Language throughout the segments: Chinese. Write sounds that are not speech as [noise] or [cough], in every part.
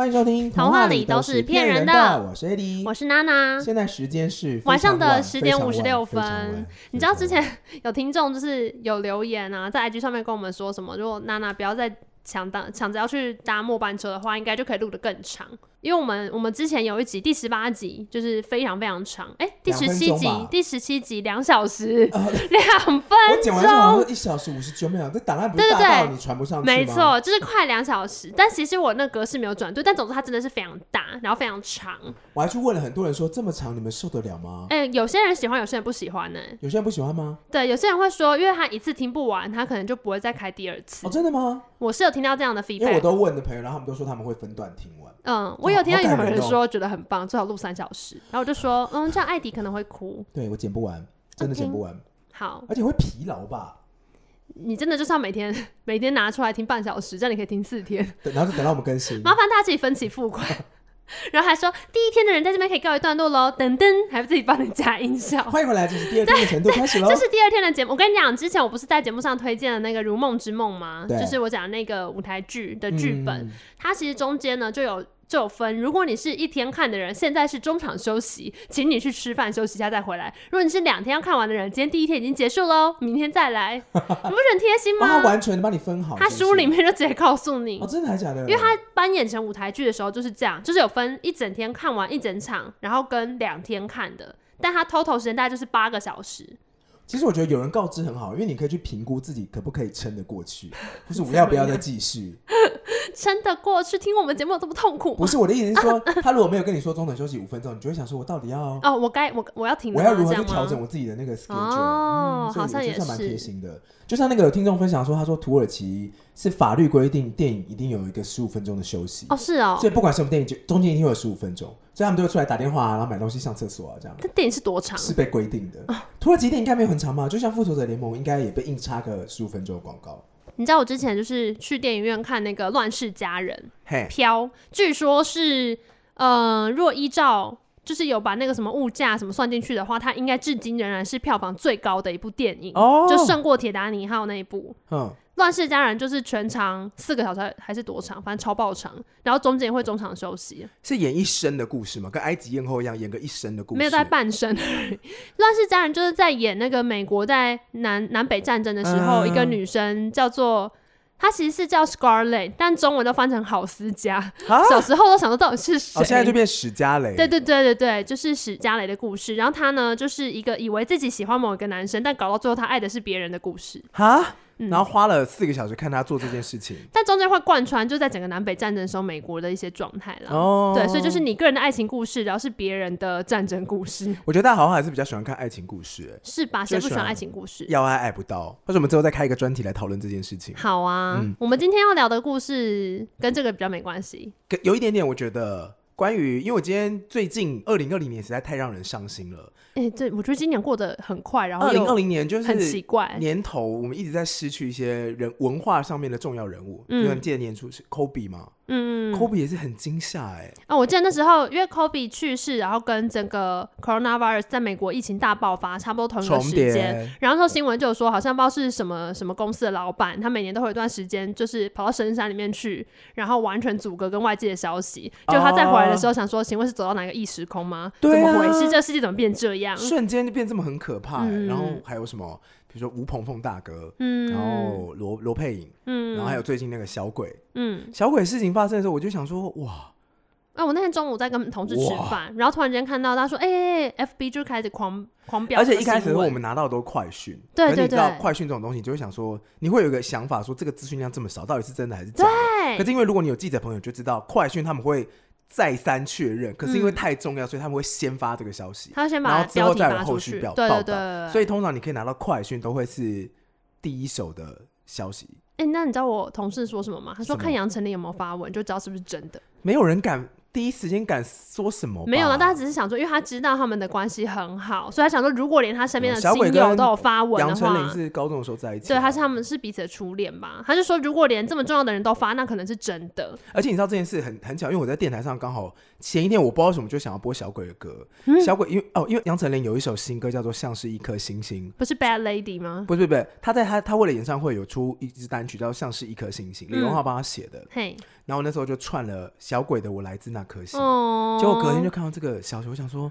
欢迎收听《童话里都是骗人的》，我是 Eddie，我是娜娜。现在时间是晚上的十点五十六分。你知道之前 [laughs] 有听众就是有留言啊，在 IG 上面跟我们说什么？如果娜娜不要再抢当抢着要去搭末班车的话，应该就可以录得更长。因为我们我们之前有一集第十八集就是非常非常长，哎、欸，第十七集第十七集两小时两、呃、分钟，我剪完之后一小时五十九秒，这档案不是大到你传不上去吗？没错，就是快两小时。但其实我那格式没有转对，但总之它真的是非常大，然后非常长。我还去问了很多人说这么长你们受得了吗？哎、欸，有些人喜欢，有些人不喜欢呢、欸。有些人不喜欢吗？对，有些人会说，因为他一次听不完，他可能就不会再开第二次。哦，真的吗？我是有听到这样的 feedback，因为我都问的朋友，然后他们都说他们会分段听完。嗯，我有听到有人说觉得很棒，最好录三小时。然后我就说，嗯，这样艾迪可能会哭。对，我剪不完，真的剪不完。好，而且会疲劳吧？你真的就是要每天每天拿出来听半小时，这样你可以听四天。对，然后就等到我们更新。[laughs] 麻烦大家自己分期付款。[laughs] 然后还说第一天的人在这边可以告一段落喽，等等，还不自己帮你加音效。[laughs] 欢迎回来，这是第二天的程度开始喽。这是第二天的节目。我跟你讲，之前我不是在节目上推荐了那个《如梦之梦》吗？对，就是我讲的那个舞台剧的剧本，嗯、它其实中间呢就有。就有分，如果你是一天看的人，现在是中场休息，请你去吃饭休息一下再回来。如果你是两天要看完的人，今天第一天已经结束喽，明天再来，[laughs] 你不是很贴心吗？他完全帮你分好？他书里面就直接告诉你，哦，真的还假的？因为他搬演成舞台剧的时候就是这样，就是有分一整天看完一整场，然后跟两天看的，但他 total 时间大概就是八个小时。其实我觉得有人告知很好，因为你可以去评估自己可不可以撑得过去，[laughs] 就是我要不要再继续撑得过去。听我们节目有这么痛苦？不是我的意思是说，[laughs] 他如果没有跟你说中等休息五分钟，你就会想说，我到底要哦，我该我我要停，我要如何去调整我自己的那个 schedule？哦、嗯，好像也是蛮贴心的。就像那个有听众分享说，他说土耳其是法律规定电影一定有一个十五分钟的休息哦，是哦，所以不管什么电影，就中间一定会有十五分钟，所以他们都会出来打电话啊，然后买东西、上厕所啊，这样。这电影是多长？是被规定的。哦、土耳其电影应该没有很长嘛？就像复仇者联盟应该也被硬插个十五分钟的广告。你知道我之前就是去电影院看那个《乱世佳人》嘿，飘，据说是呃，若依照。就是有把那个什么物价什么算进去的话，它应该至今仍然是票房最高的一部电影，oh. 就胜过《铁达尼号》那一部。嗯，《乱世佳人》就是全长四个小时还是多长，反正超爆长，然后中间会中场休息。是演一生的故事吗？跟埃及艳后一样，演个一生的故事？没有在半生。《乱世佳人》就是在演那个美国在南南北战争的时候，嗯、一个女生叫做。她其实是叫 Scarlett，但中文都翻成郝思嘉。小时候都想说到底是谁？哦，现在就变史嘉蕾。对对对对对，就是史嘉蕾的故事。然后她呢，就是一个以为自己喜欢某一个男生，但搞到最后她爱的是别人的故事。哈？然后花了四个小时看他做这件事情，嗯、但中间会贯穿就在整个南北战争的时候美国的一些状态了。哦，对，所以就是你个人的爱情故事，然后是别人的战争故事。[laughs] 我觉得大家好像还是比较喜欢看爱情故事，是吧？谁不喜欢爱情故事？要爱爱不到，或者我们之后再开一个专题来讨论这件事情。好啊，嗯、我们今天要聊的故事跟这个比较没关系，有一点点，我觉得关于，因为我今天最近二零二零年实在太让人伤心了。哎、欸，对，我觉得今年过得很快，然后二零二零年就是很奇怪，年头我们一直在失去一些人文化上面的重要人物。嗯，你记得年初是 Kobe 吗？嗯，Kobe 也是很惊吓哎。啊，我记得那时候因为 Kobe 去世，然后跟整个 Coronavirus 在美国疫情大爆发，差不多同一个时间。然后说新闻就有说，好像不知道是什么什么公司的老板，他每年都会有一段时间，就是跑到深山里面去，然后完全阻隔跟外界的消息。就他再回来的时候，想说，请问是走到哪个异时空吗？对啊，怎么回事？这个世界怎么变这样？瞬间就变这么很可怕。嗯，然后还有什么？比如说吴鹏鹏大哥，嗯，然后罗罗佩颖，嗯，然后还有最近那个小鬼，嗯，小鬼事情发生的时候，我就想说，哇，啊，我那天中午在跟同事吃饭，然后突然间看到他说，哎，FB 就开始狂狂飙，而且一开始我们拿到的都快讯，对对对，你知道快讯这种东西，就会想说，你会有一个想法，说这个资讯量这么少，到底是真的还是假的？对，可是因为如果你有记者朋友就知道，快讯他们会。再三确认，可是因为太重要，嗯，所以他们会先发这个消息，他先把然后之后再有后续表报道。对对对，所以通常你可以拿到快讯，都会是第一手的消息。哎、欸，那你知道我同事说什么吗？他说看杨丞琳有没有发文，就知道是不是真的。没有人敢第一时间敢说什么？没有了，大家只是想说，因为他知道他们的关系很好，所以他想说，如果连他身边的亲友都有发文的话，杨丞琳是高中的时候在一起，对，他是他们是彼此的初恋吧？他就说，如果连这么重要的人都发，那可能是真的。而且你知道这件事很很巧，因为我在电台上刚好前一天，我不知道为什么就想要播小鬼的歌。嗯、小鬼因为哦，因为杨丞琳有一首新歌叫做《像是一颗星星》，不是 Bad Lady 吗？不是不是，他在他他为了演唱会有出一支单曲叫《像是一颗星星》，李荣浩帮他写的。嘿、嗯，然后那时候就串了小鬼的《我来自那颗星》。哦结果隔天就看到这个消息，我想说，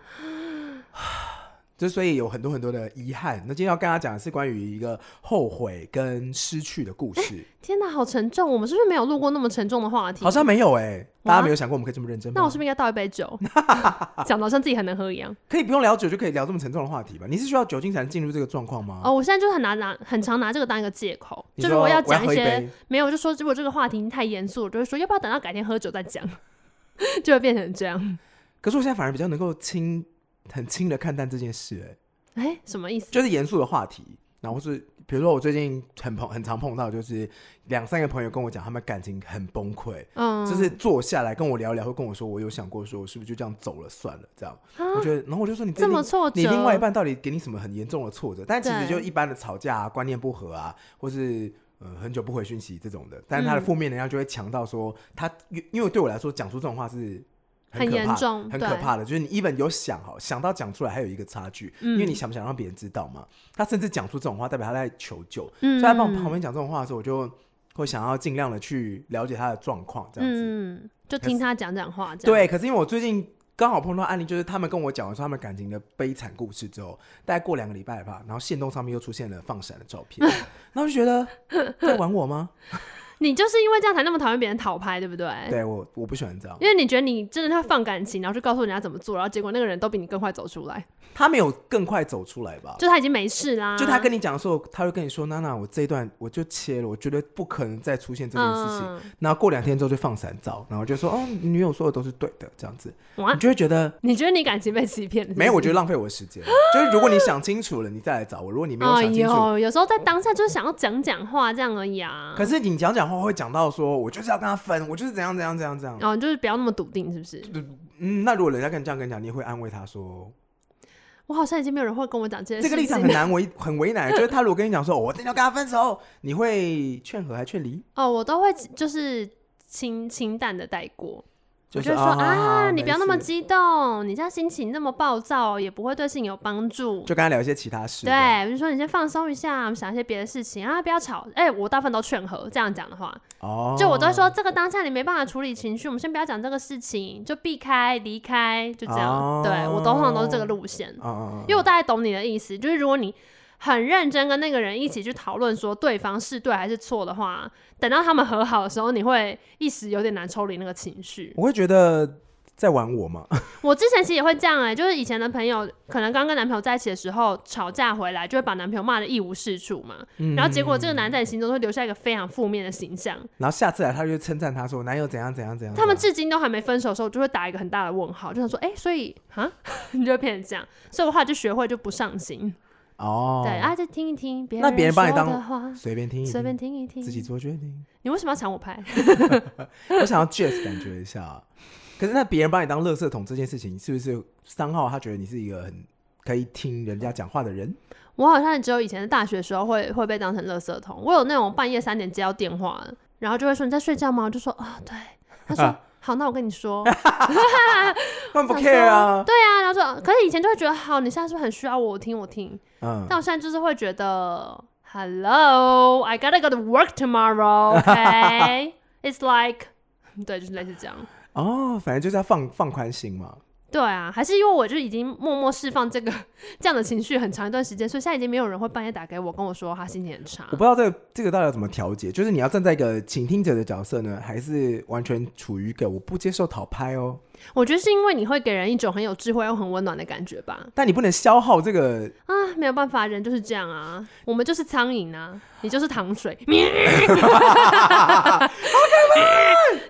就所以有很多很多的遗憾。那今天要跟大家讲的是关于一个后悔跟失去的故事。欸、天哪，好沉重！我们是不是没有录过那么沉重的话题？好像没有哎、欸，大家没有想过我们可以这么认真吗？那我是不是应该倒一杯酒，[laughs] 讲的好像自己很能喝一样？可以不用聊酒就可以聊这么沉重的话题吧？你是需要酒精才能进入这个状况吗？哦，我现在就很拿拿很常拿这个当一个借口，就是我要讲一些一没有，就说如果这个话题太严肃，我就会说要不要等到改天喝酒再讲，[laughs] 就会变成这样。可是我现在反而比较能够轻、很轻的看淡这件事、欸，哎，哎，什么意思？就是严肃的话题，然后是比如说我最近很碰、很常碰到，就是两三个朋友跟我讲，他们感情很崩溃，嗯，就是坐下来跟我聊聊，会跟我说，我有想过说，我是不是就这样走了算了，这样，啊、我觉得，然后我就说你这么挫折，你另外一半到底给你什么很严重的挫折？但其实就一般的吵架啊、观念不合啊，或是呃很久不回讯息这种的，但是他的负面能量就会强到说他，因为对我来说讲出这种话是。很严重，很可怕的，就是你 even 有想好想到讲出来，还有一个差距，嗯、因为你想不想让别人知道嘛？他甚至讲出这种话，代表他在求救。嗯、所以他帮我旁边讲这种话的时候，我就会想要尽量的去了解他的状况，这样子，嗯，就听他讲讲话。对，可是因为我最近刚好碰到案例，就是他们跟我讲完说他们感情的悲惨故事之后，大概过两个礼拜吧，然后线动上面又出现了放闪的照片，[laughs] 然后就觉得在玩我吗？你就是因为这样才那么讨厌别人讨拍，对不对？对，我我不喜欢这样，因为你觉得你真的会放感情，然后去告诉人家怎么做，然后结果那个人都比你更快走出来。他没有更快走出来吧？就他已经没事啦。就他跟你讲的时候，他会跟你说：“娜娜，我这一段我就切了，我觉得不可能再出现这件事情。嗯”然后过两天之后就放闪照，然后就说：“哦，女友说的都是对的，这样子。哇”你就会觉得你觉得你感情被欺骗？没有，我觉得浪费我的时间。[laughs] 就是如果你想清楚了，你再来找我。如果你没有想清楚，哎呦，有时候在当下就是想要讲讲话这样而已啊。可是你讲讲话会讲到说。我就是要跟他分，我就是怎样怎样怎样怎样。哦，就是不要那么笃定，是不是？嗯，那如果人家跟你这样跟你讲，你也会安慰他说：“我好像已经没有人会跟我讲这件事。”这个立场很难 [laughs] 为，很为难。就是他如果跟你讲说：“我真的要跟他分手”，你会劝和还劝离？哦，我都会就是清清淡的带过。就是说啊，你不要那么激动，你这样心情那么暴躁，也不会对事情有帮助。就跟他聊一些其他事。对，比如说你先放松一下，想一些别的事情啊，不要吵。哎，我大部分都劝和，这样讲的话，哦，就我都会说，这个当下你没办法处理情绪，我们先不要讲这个事情，就避开、离开，就这样。对，我通常都是这个路线，因为我大概懂你的意思，就是如果你。很认真跟那个人一起去讨论，说对方是对还是错的话，等到他们和好的时候，你会一时有点难抽离那个情绪。我会觉得在玩我吗？[laughs] 我之前其实也会这样哎、欸，就是以前的朋友可能刚跟男朋友在一起的时候吵架回来，就会把男朋友骂的一无是处嘛。嗯、然后结果这个男在你心中会留下一个非常负面的形象。然后下次来，他就称赞他说男友怎样怎样怎样。他们至今都还没分手的时候，就会打一个很大的问号，就想说哎、欸，所以啊，[laughs] 你就会变成这样。所以我后来就学会就不上心。哦，对啊，就听一听别人那别人帮你当随便听，随便听一听，自己做决定。你为什么要抢我拍？[laughs] 我想要 Jazz 感觉一下。可是那别人把你当垃圾桶这件事情，是不是三号他觉得你是一个很可以听人家讲话的人？我好像只有以前的大学的时候会会被当成垃圾桶。我有那种半夜三点接到电话，然后就会说你在睡觉吗？我就说啊，对。他说。[laughs] 好，那我跟你说，[laughs] 他们不 care 啊。对啊，然后说，可是以前就会觉得，好，你现在是不是很需要我听我听？嗯，但我现在就是会觉得，Hello，I gotta go to work tomorrow，OK？It's [laughs] like，[laughs] 对，就是类似这样。哦，反正就是要放放宽心嘛。对啊，还是因为我就已经默默释放这个这样的情绪很长一段时间，所以现在已经没有人会半夜打给我跟我说他心情很差。我不知道这个这个到底要怎么调节，就是你要站在一个倾听者的角色呢，还是完全处于一个我不接受讨拍哦？我觉得是因为你会给人一种很有智慧又很温暖的感觉吧。但你不能消耗这个啊，没有办法，人就是这样啊，我们就是苍蝇啊，你就是糖水。[laughs]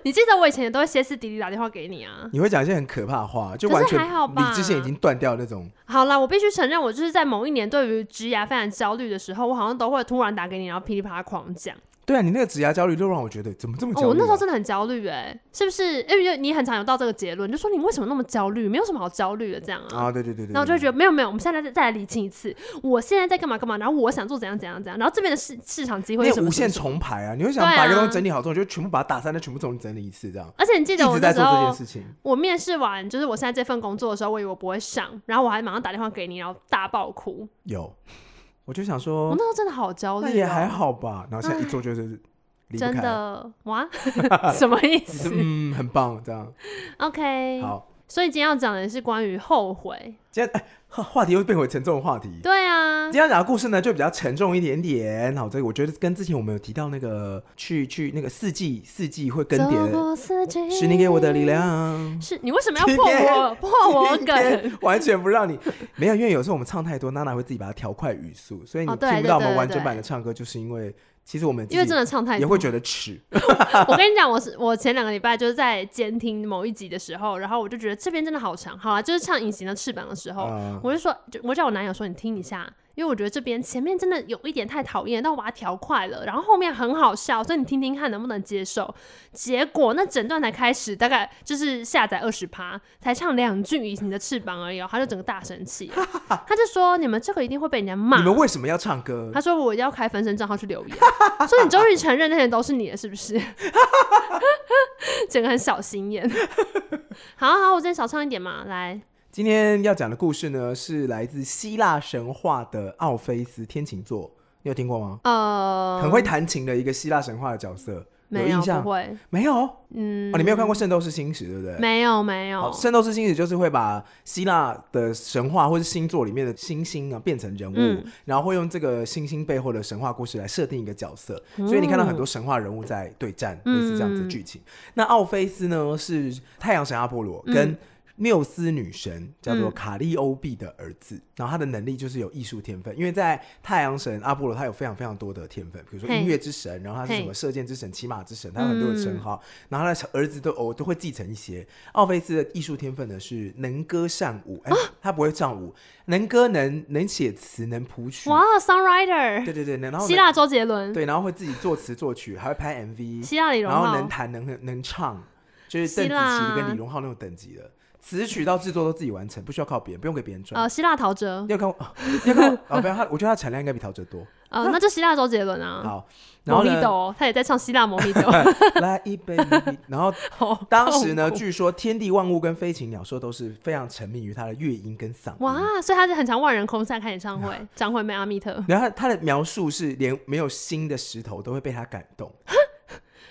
你记得我以前也都会歇斯底里打电话给你啊。你会讲一些很可怕的话，就完全还好吧，理智线已经断掉那种。好啦，我必须承认，我就是在某一年对于职涯非常焦虑的时候，我好像都会突然打给你，然后噼里啪啦狂讲。对啊，你那个职涯焦虑就让我觉得怎么这么焦虑、啊？哦，我那时候真的很焦虑，哎，是不是？因为你很常有到这个结论，就说你为什么那么焦虑？没有什么好焦虑的，这样啊？啊，对对对对。然后就会觉得没有没有，我们现在再再来理清一次，我现在在干嘛干嘛，然后我想做怎样怎样怎样，然后这边的市市场机会是什么，无限重排啊！你会想把一个东西整理好之后，就全部把它打散，再全部重新整理一次，这样。而且你记得我那时候，情我面试完就是我现在这份工作的时候，我以为我不会上，然后我还马上打电话给你，然后大爆哭。有，我就想说，我那时候真的好焦虑、喔。那也还好吧，然后现在一做就是。真的哇？[laughs] 什么意思？嗯，很棒，这样。OK，好。所以今天要讲的是关于后悔。今天哎，话题又变回沉重的话题。对啊。今天要讲的故事呢，就比较沉重一点点。好，这个我觉得跟之前我们有提到那个去去那个四季四季会更迭。四季。是你给我的力量。是你为什么要破我破我梗？[laughs] 完全不让你没有，因为有时候我们唱太多，娜娜会自己把它调快语速，所以你听不到我们完整版的唱歌，就是因为。其实我们因为真的唱太多，也会觉得耻。[laughs] 我跟你讲，我是我前两个礼拜就是在监听某一集的时候，然后我就觉得这边真的好长。好啊，就是唱《隐形的翅膀》的时候，嗯、我就说，就我叫我男友说，你听一下。因为我觉得这边前面真的有一点太讨厌，但我把它调快了，然后后面很好笑，所以你听听看能不能接受。结果那整段才开始，大概就是下载二十趴，才唱两句《隐形的翅膀》而已，他就整个大生气，[laughs] 他就说：“你们这个一定会被人家骂。”你们为什么要唱歌？他说：“我要开分身账号去留言。[laughs] ”所以你终于承认那些都是你的，是不是？[laughs] 整个很小心眼。好好，我今天少唱一点嘛，来。今天要讲的故事呢，是来自希腊神话的奥菲斯天琴座，你有听过吗？呃，很会弹琴的一个希腊神话的角色，有印象？不会，没有。嗯，哦，你没有看过《圣斗士星矢》对不对？没有，没有。《圣斗士星矢》就是会把希腊的神话或是星座里面的星星啊变成人物，嗯、然后会用这个星星背后的神话故事来设定一个角色，嗯、所以你看到很多神话人物在对战，类似这样子的剧情。嗯、那奥菲斯呢，是太阳神阿波罗跟、嗯缪斯女神叫做卡利欧碧的儿子，嗯、然后他的能力就是有艺术天分，因为在太阳神阿波罗，他有非常非常多的天分，比如说音乐之神，然后他是什么射箭之神、骑马之神，他有很多的称号，嗯、然后他的儿子都哦都会继承一些。奥菲斯的艺术天分呢是能歌善舞，哎、啊，他不会唱舞，能歌能能写词能谱曲，哇，songwriter，对对对，然后希腊周杰伦，对，然后会自己作词作曲，还会拍 MV，希腊李荣浩，然后能弹能能唱，就是邓紫棋跟李荣浩那种等级的。词曲到制作都自己完成，不需要靠别人，不用给别人赚。呃，希腊陶喆，你有看过？[laughs] 你有看过？哦，不要他，我觉得他产量应该比陶喆多。[laughs] 呃，那就希腊周杰伦啊。[laughs] 好，然后呢？他也在唱希腊摩米朵。来一杯。然后当时呢，据说天地万物跟飞禽鸟兽都是非常沉迷于他的乐音跟嗓音。哇，所以他是很常万人空巷开演唱会，张惠妹、阿密特。然后他的描述是，连没有心的石头都会被他感动。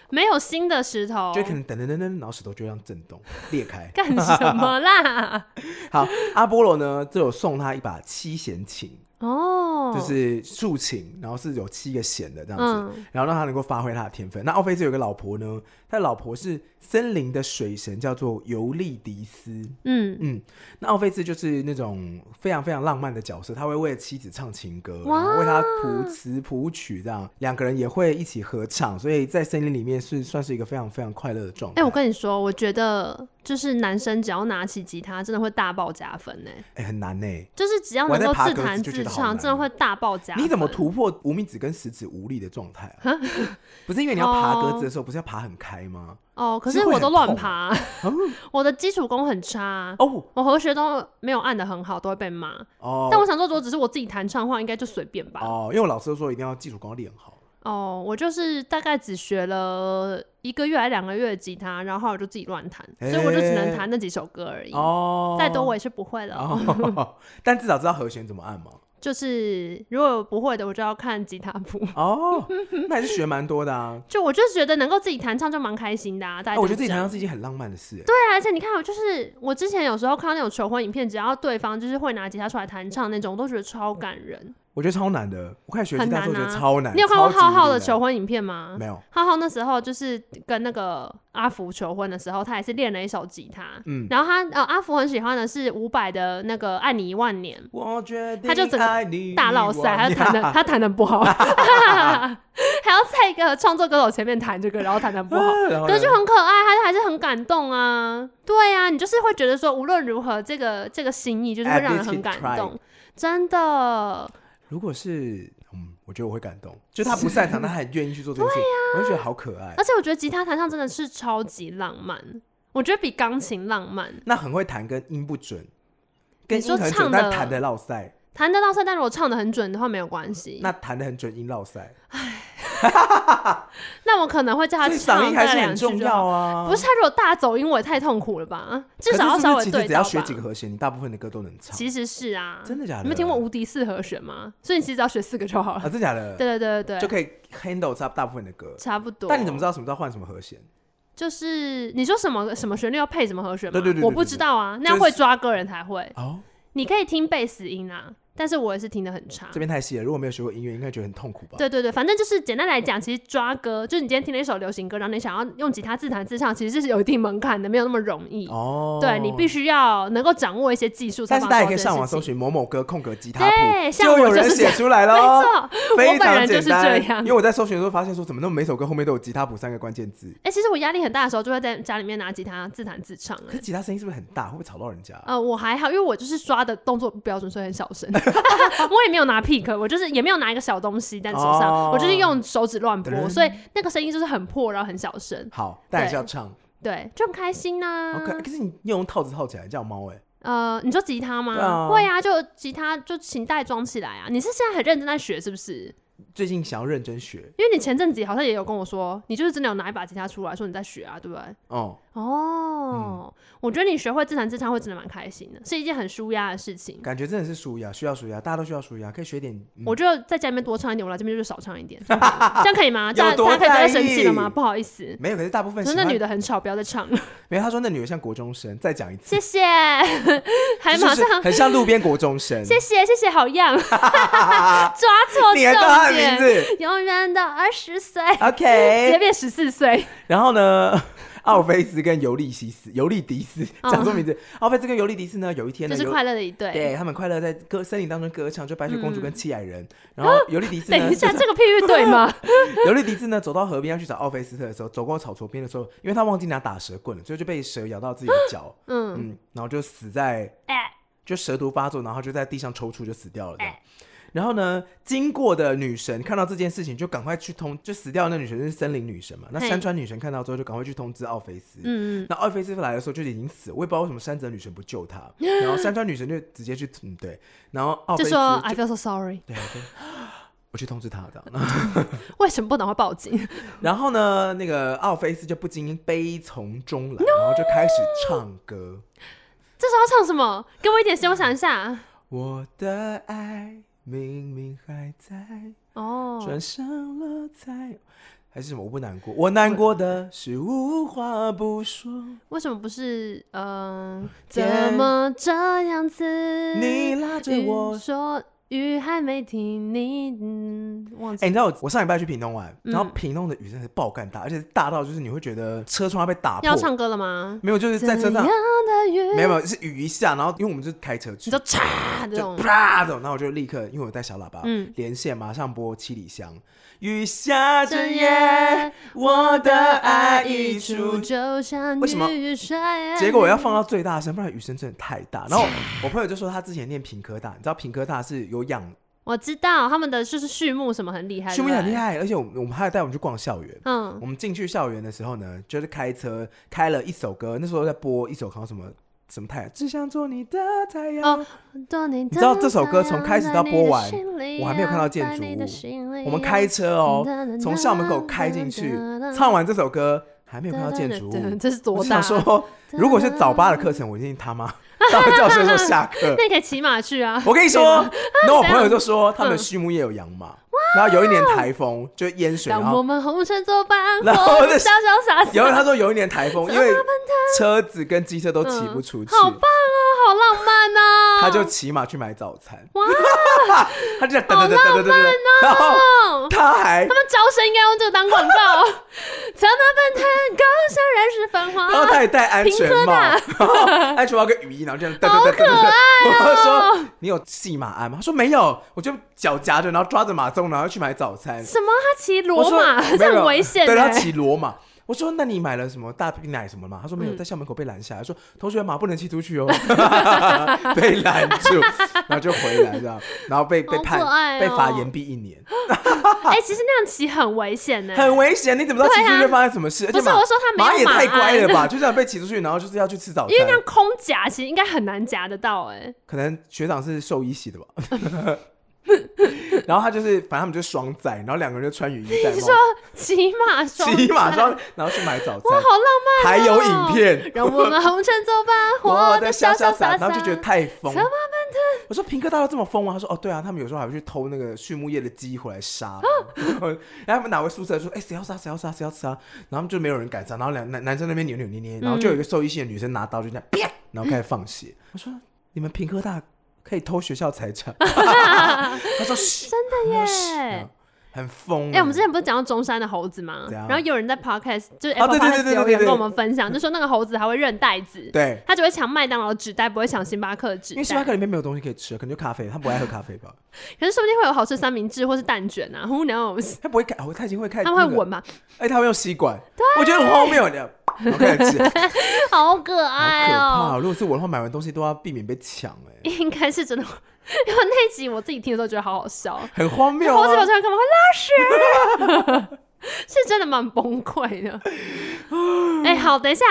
没有新的石头，就可能噔噔噔噔，然后石头就这样震动裂开。干什么啦？[laughs] 好，阿波罗呢，就有送他一把七弦琴。哦，就是竖琴，然后是有七个弦的这样子，嗯、然后让他能够发挥他的天分。那奥菲斯有个老婆呢，他的老婆是森林的水神，叫做尤利迪斯。嗯嗯，那奥菲斯就是那种非常非常浪漫的角色，他会为妻子唱情歌，然后为他谱词谱曲，这样两个人也会一起合唱，所以在森林里面是算是一个非常非常快乐的状态。哎、欸，我跟你说，我觉得就是男生只要拿起吉他，真的会大爆加分呢。哎、欸，很难呢，就是只要能够自弹自。唱真的会大爆加分。你怎么突破无名指跟食指无力的状态啊？[laughs] 不是因为你要爬格子的时候，不是要爬很开吗？哦，可是我都乱爬，[laughs] 我的基础功很差哦，我和弦都没有按的很好，都会被骂哦。但我想说，如果只是我自己弹唱的话，应该就随便吧。哦，因为我老师都说一定要基础功练好。哦，我就是大概只学了一个月还两个月的吉他，然后我就自己乱弹，欸、所以我就只能弹那几首歌而已。哦，再多我也是不会了。哦、[laughs] 但至少知道和弦怎么按嘛。就是如果不会的，我就要看吉他谱哦。那还是学蛮多的啊。[laughs] 就我就是觉得能够自己弹唱就蛮开心的啊。大家、哦、我觉得自己弹唱是一件很浪漫的事。对啊，而且你看，我就是我之前有时候看到那种求婚影片，只要对方就是会拿吉他出来弹唱那种，我都觉得超感人。我觉得超难的，我开始学吉他时候觉得超难。你有看过浩浩的求婚影片吗？没有。浩浩那时候就是跟那个阿福求婚的时候，他也是练了一首吉他。嗯。然后他呃阿福很喜欢的是伍佰的那个《爱你一万年》，我决定他就整个大烙赛，他弹的 [laughs] 他弹的不好，[laughs] 还要在一个创作歌手前面弹这个，然后弹的不好，[laughs] 可是就很可爱，他还是很感动啊。对啊，你就是会觉得说无论如何，这个这个心意就是会让人很感动，真的。如果是，嗯，我觉得我会感动，就他不擅长，但 [laughs] 他很愿意去做这件事情，我就觉得好可爱。而且我觉得吉他弹唱真的是超级浪漫，我觉得比钢琴浪漫。那很会弹跟音不准，跟音很准，但弹的落塞，弹的落塞，但如果唱的很准的话没有关系。那弹的很准，音落塞。唉。[laughs] 那我可能会叫他唱那两句，还是很重要啊。不是他如果大走音，我也太痛苦了吧？至少要稍微对。只要学几个和弦，你大部分的歌都能唱。其实是啊，真的假的？你没听过无敌四和弦吗？所以你其实只要学四个就好了。啊，真的假的？[laughs] 对对对对，就可以 handle 差大部分的歌，差不多。但你怎么知道什么时候换什么和弦？就是你说什么什么旋律要配什么和弦吗？对对对，我不知道啊，那样会抓歌人才会。哦，你可以听贝斯音啊。但是我也是听得很差，这边太细了。如果没有学过音乐，应该觉得很痛苦吧？对对对，反正就是简单来讲，其实抓歌，就是你今天听了一首流行歌，然后你想要用吉他自弹自唱，其实是有一定门槛的，没有那么容易。哦，对你必须要能够掌握一些技术。但是大家也可以上网搜寻某某歌空格吉他谱，就有人写出来了。没错，我本人就是这样。因为我在搜寻的时候发现说，怎么那么每首歌后面都有吉他谱三个关键字？哎，其实我压力很大的时候，就会在家里面拿吉他自弹自唱。可是吉他声音是不是很大？会不会吵到人家？呃，我还好，因为我就是刷的动作不标准，所以很小声。[laughs] 我也。没有拿 pick，我就是也没有拿一个小东西在手上，哦、我就是用手指乱拨，嗯、所以那个声音就是很破，然后很小声。好，但还是要唱，对，就很开心呐、啊。OK，可是你用套子套起来叫猫哎。呃，你说吉他吗？啊会啊，就吉他就琴带装起来啊。你是现在很认真在学是不是？最近想要认真学，因为你前阵子好像也有跟我说，你就是真的有拿一把吉他出来说你在学啊，对不对？哦哦，我觉得你学会自弹自唱会真的蛮开心的，是一件很舒压的事情。感觉真的是舒压，需要舒压，大家都需要舒压，可以学点。我觉得在家里面多唱一点，我来这边就少唱一点，[laughs] 这样可以吗？这样大家可以不要生气了吗？不好意思，没有，可是大部分。那女的很吵，不要再唱了。[laughs] 没有，他说那女的像国中生，再讲一次。谢谢，[laughs] 还马上很像路边国中生。谢谢谢谢，好样，抓错你还叫他的名字。永远的二十岁，OK，直接变十四岁。然后呢，奥菲斯跟尤利西斯、尤利迪斯讲错名字。奥菲斯跟尤利迪斯呢，有一天呢，就是快乐的一对，对他们快乐在歌森林当中歌唱，就白雪公主跟七矮人。然后尤利迪斯，[laughs] 等一下，这个譬喻对吗？[laughs] 尤利迪斯呢，走到河边要去找奥菲斯特的时候，走过草丛边的时候，因为他忘记拿打蛇棍了，所以就被蛇咬到自己的脚，嗯嗯，然后就死在，就蛇毒发作，然后就在地上抽搐，就死掉了。然后呢，经过的女神看到这件事情，就赶快去通，就死掉的那女神是森林女神嘛。那山川女神看到之后，就赶快去通知奥菲斯。嗯，那奥菲斯来的时候就已经死了，我也不知道为什么山泽女神不救他。[laughs] 然后山川女神就直接去，嗯，对。然后奥菲斯就说：“I feel so sorry。”对，我去通知他的。[laughs] [laughs] 为什么不能会报警？然后呢，那个奥菲斯就不禁悲从中来，然后就开始唱歌。这时候要唱什么？给我一点时间，我想一下。我的爱。明明还在哦，转身了才，还是什么？我不难过，我难过的是无话不说。为什么不是？嗯、呃，[laughs] 怎么这样子？你拉着我说。雨还没停，你嗯，忘记。哎、欸，你知道我我上礼拜去屏东玩，嗯、然后屏东的雨真的是爆干大，而且是大到就是你会觉得车窗要被打破。要唱歌了吗？没有，就是在车上。没有没有，是雨一下，然后因为我们就开车去，你就嚓这种，啪这种，然后我就立刻，因为我带小喇叭，嗯，连线马上播七里香。雨下整夜，我的爱溢出，就像雨水。为什么？结果我要放到最大声，不然雨声真的太大。然后我朋友就说他之前念屏科大，你知道屏科大是有养，我知道他们的就是畜牧什么很厉害，畜牧很厉害，而且我们我们还要带我们去逛校园。嗯，我们进去校园的时候呢，就是开车开了一首歌，那时候在播一首好像什么。什么太阳？只想做你的太阳。哦，你知道这首歌从开始到播完，我还没有看到建筑物。我们开车哦，从校门口开进去，唱完这首歌还没有看到建筑物。这是多大？我想说，如果是早八的课程，我一定他妈到教室的时候下课。那你可以骑马去啊！我跟你说，那我朋友就说他们畜牧业有养马。然后有一年台风就淹水，然后我们红尘作伴，然后潇潇洒洒。有他说有一年台风，因为车子跟机车都骑不出去。好棒哦，好浪漫哦！他就骑马去买早餐。哇，[laughs] 他就等等等等等等，然后他还他们招生应该用这个当广告。[laughs] 怎么奔腾，高山人世繁华。然后他也戴安全帽，安全帽跟雨衣，然后这样噔噔噔噔。好可爱哦！我说你有系马鞍吗？他说没有，我就脚夹着，然后抓着马鬃呢。然后去买早餐？什么？他骑罗马，这很危险。对，他骑罗马。我说那你买了什么大冰奶什么吗？他说没有，在校门口被拦下来，说同学马不能骑出去哦，[laughs] 被拦住，然后就回来这样，然后被被判被罚延毕一年。[laughs] 哎，其实那样骑很危险呢，很危险，你怎么知道骑出去会发生什么事？不是我说他马也太乖了吧，就这样被骑出去，然后就是要去吃早餐，因为那样空夹其实应该很难夹得到哎，可能学长是兽医系的吧。[laughs] 然后他就是，反正他们就双载，然后两个人就穿雨衣戴帽。你说骑马双骑马双，然后去买早餐，哇，好浪漫！还有影片，让我们红尘作伴，活得潇潇洒洒。然后就觉得太疯。我说平科大都这么疯吗？他说哦，对啊，他们有时候还会去偷那个畜牧业的鸡回来杀。然后他们哪位宿舍说，哎，谁要杀？谁要杀？谁要杀？然后就没有人敢杀。然后两男男生那边扭扭捏捏，然后就有一个兽医系的女生拿刀就这样啪，然后开始放血。我说你们平科大。可以偷学校财产，[laughs] 他说真的耶，很疯。哎，我们之前不是讲到中山的猴子吗？然后有人在 podcast 就是 Apple 对对对留言跟我们分享，就说那个猴子还会认袋子，对，他只会抢麦当劳纸袋，不会抢星巴克纸袋，因为星巴克里面没有东西可以吃，可能就咖啡，他不爱喝咖啡吧。可是说不定会有好吃三明治或是蛋卷啊，Who knows？他不会开，他已经会开，他会闻吗？哎，他会用吸管，我觉得很荒谬的。[laughs] 好可爱哦！如果是我的话，买完东西都要避免被抢哎。应该是真的，[laughs] 因为那集我自己听的时候觉得好好笑，很荒谬。猴子有时候干嘛会拉屎？[laughs] 是真的蛮崩溃的。[sighs] 哎，好，等一下。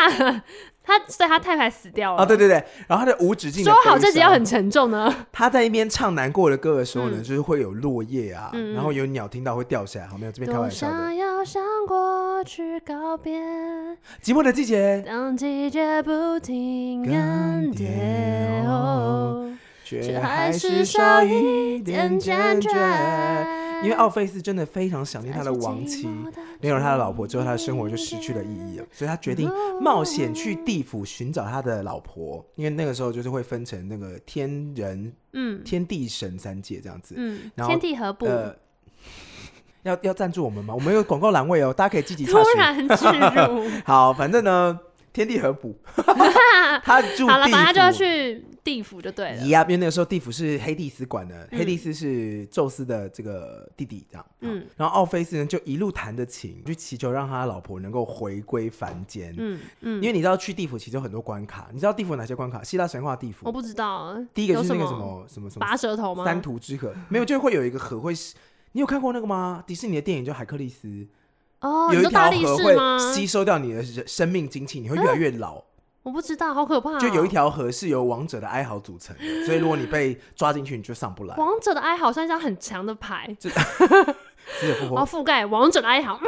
他所以他太太死掉了啊！对对对，然后他的无止境说好这集要很沉重呢。他在一边唱难过的歌的时候呢，就是会有落叶啊，然后有鸟听到会掉下来。好，没有这边开玩笑的。想要向过去告别，寂寞的季节，当季节不停更迭，却还是少一点坚决。因为奥菲斯真的非常想念他的亡妻，没有了他的老婆之后，他的生活就失去了意义了，所以他决定冒险去地府寻找他的老婆。因为那个时候就是会分成那个天人、嗯，天地神三界这样子，嗯，然后天地合部。呃，要要赞助我们吗？我们有广告栏位哦，大家可以积极突然置入。[laughs] 好，反正呢。天地合补，[laughs] 他住好了，他就要去地府就对了。呀，因为那个时候地府是黑帝斯管的，黑帝斯是宙斯的这个弟弟，这样。嗯，然后奥菲斯呢就一路弹着琴，去祈求让他老婆能够回归凡间。嗯嗯，因为你知道去地府其实有很多关卡，你知道地府有哪些关卡？希腊神话地府我不知道。第一个就是那个什么什么什么拔舌头吗？三途之河没有，就会有一个河会，你有看过那个吗？迪士尼的电影叫海克力斯。哦，有一条河会吸收掉你的生命精气，你会越来越老。我不知道，好可怕、哦！就有一条河是由王者的哀嚎组成的，所以如果你被抓进去，你就上不来。王者的哀嚎算一张很强的牌，就我要覆盖王者的哀嚎。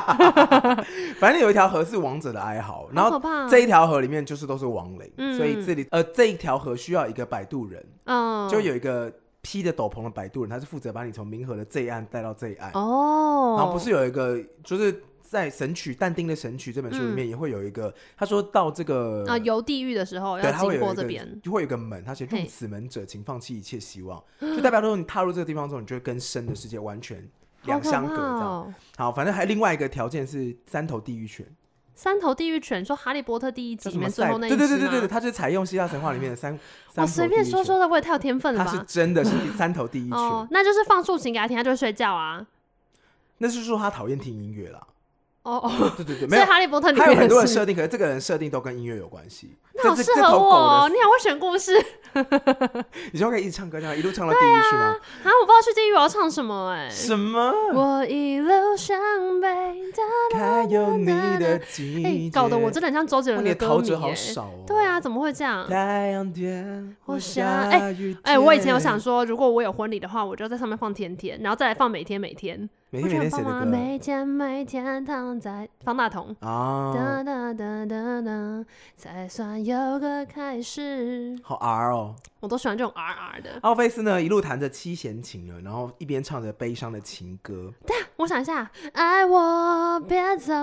[laughs] 反正有一条河是王者的哀嚎，然后这一条河里面就是都是亡灵，嗯、所以这里呃这一条河需要一个摆渡人，嗯，就有一个披着斗篷的摆渡人，他是负责把你从冥河的这一岸带到这一岸。哦，然后不是有一个就是。在《神曲》但丁的《神曲》这本书里面也会有一个，他说到这个啊游地狱的时候要经过这边，就会有一个门，他写入此门者，请放弃一切希望，[gasps] 就代表说你踏入这个地方之后，你就会跟生的世界完全两相隔这样。好，反正还另外一个条件是三头地狱犬。三头地狱犬，说《哈利波特》第一集里面最后那一集，对对对对对，它就采用希腊神话里面的三。[laughs] 我随便说说的，我也太有天分了吧？它是真的是三头地狱犬哦，那就是放竖琴给他听，他就会睡觉啊。那是说他讨厌听音乐啦。哦哦，对对对，[laughs] 没有《哈利波特》里面还有很多的设定，可是这个人设定都跟音乐有关系。那好适合我，你好会选故事。[laughs] 你就可以一直唱歌，这样一路唱到地狱去吗？啊，我不知道去地狱我要唱什么哎。什么？我一路向北，还有你的季节。搞得我真的很像周杰伦的歌迷。好少哦。对啊，怎么会这样？太阳天，我想哎哎，我以前有想说，如果我有婚礼的话，我就在上面放天天，然后再来放每天每天。每天每天写的歌，每天每天躺在方大同啊，哒哒哒哒哒，才算有个开始。好 R 哦，我都喜欢这种 R R 的。奥菲斯呢，一路弹着七弦琴了，然后一边唱着悲伤的情歌。对啊，我想一下，爱我别走，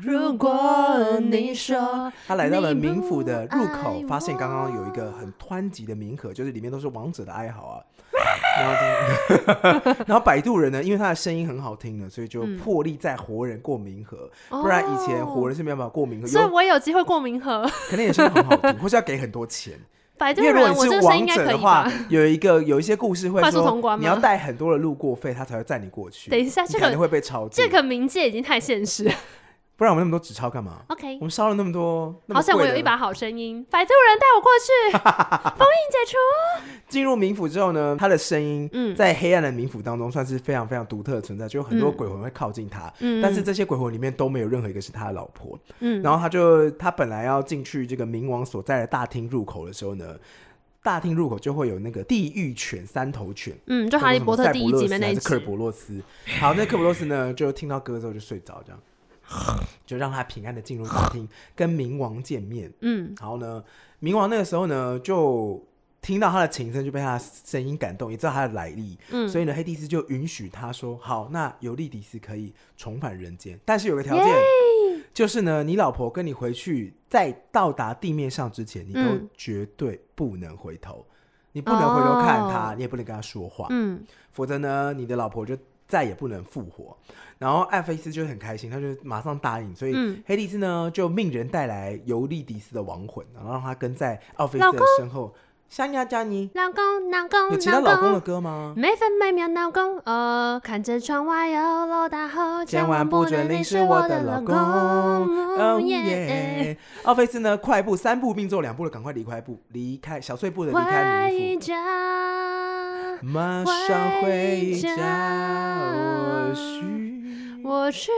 如果你说。他来到了冥府的入口，发现刚刚有一个很湍急的冥河，就是里面都是王者的哀嚎啊。[laughs] 然后，[laughs] 然后摆渡人呢，因为他的声音很好听的，所以就破例在活人过冥河。嗯、不然以前活人是没有办法过冥河，所以我也有机会过冥河。肯定也是很好听，[laughs] 或是要给很多钱。摆渡人，因为如果你是王者的话，有一个有一些故事会说，你要带很多的路过费，他才会载你过去。等一下，这个可能会被抄。这个冥界已经太现实。不然我们那么多纸钞干嘛？OK，我们烧了那么多，好想我有一把好声音，摆渡人带我过去，封印解除。进入冥府之后呢，他的声音在黑暗的冥府当中算是非常非常独特的存在，就有很多鬼魂会靠近他，嗯、但是这些鬼魂里面都没有任何一个是他的老婆。嗯，然后他就他本来要进去这个冥王所在的大厅入口的时候呢，大厅入口就会有那个地狱犬三头犬，嗯，就哈利波特第一集里面那只科尔伯洛斯。好，那科尔伯洛斯呢就听到歌之后就睡着，这样。就让他平安的进入大厅，跟冥王见面。嗯，然后呢，冥王那个时候呢，就听到他的琴声，就被他的声音感动，也知道他的来历。嗯，所以呢，黑帝斯就允许他说：“好，那尤利迪斯可以重返人间，但是有个条件，就是呢，你老婆跟你回去，在到达地面上之前，你都绝对不能回头，你不能回头看他，你也不能跟他说话。嗯，否则呢，你的老婆就再也不能复活。”然后艾菲斯就很开心，他就马上答应，所以黑帝斯呢就命人带来尤利迪斯的亡魂，然后让他跟在奥菲斯的身后。想要叫你老公，老公，有其他老公的歌吗？每分每秒老公，哦，看着窗外有落大后，千万不准淋湿我的老公。哦耶！奥菲斯呢，快步三步并作两步的赶快离开步，离开小碎步的离开冥府，马上回家，我需。我需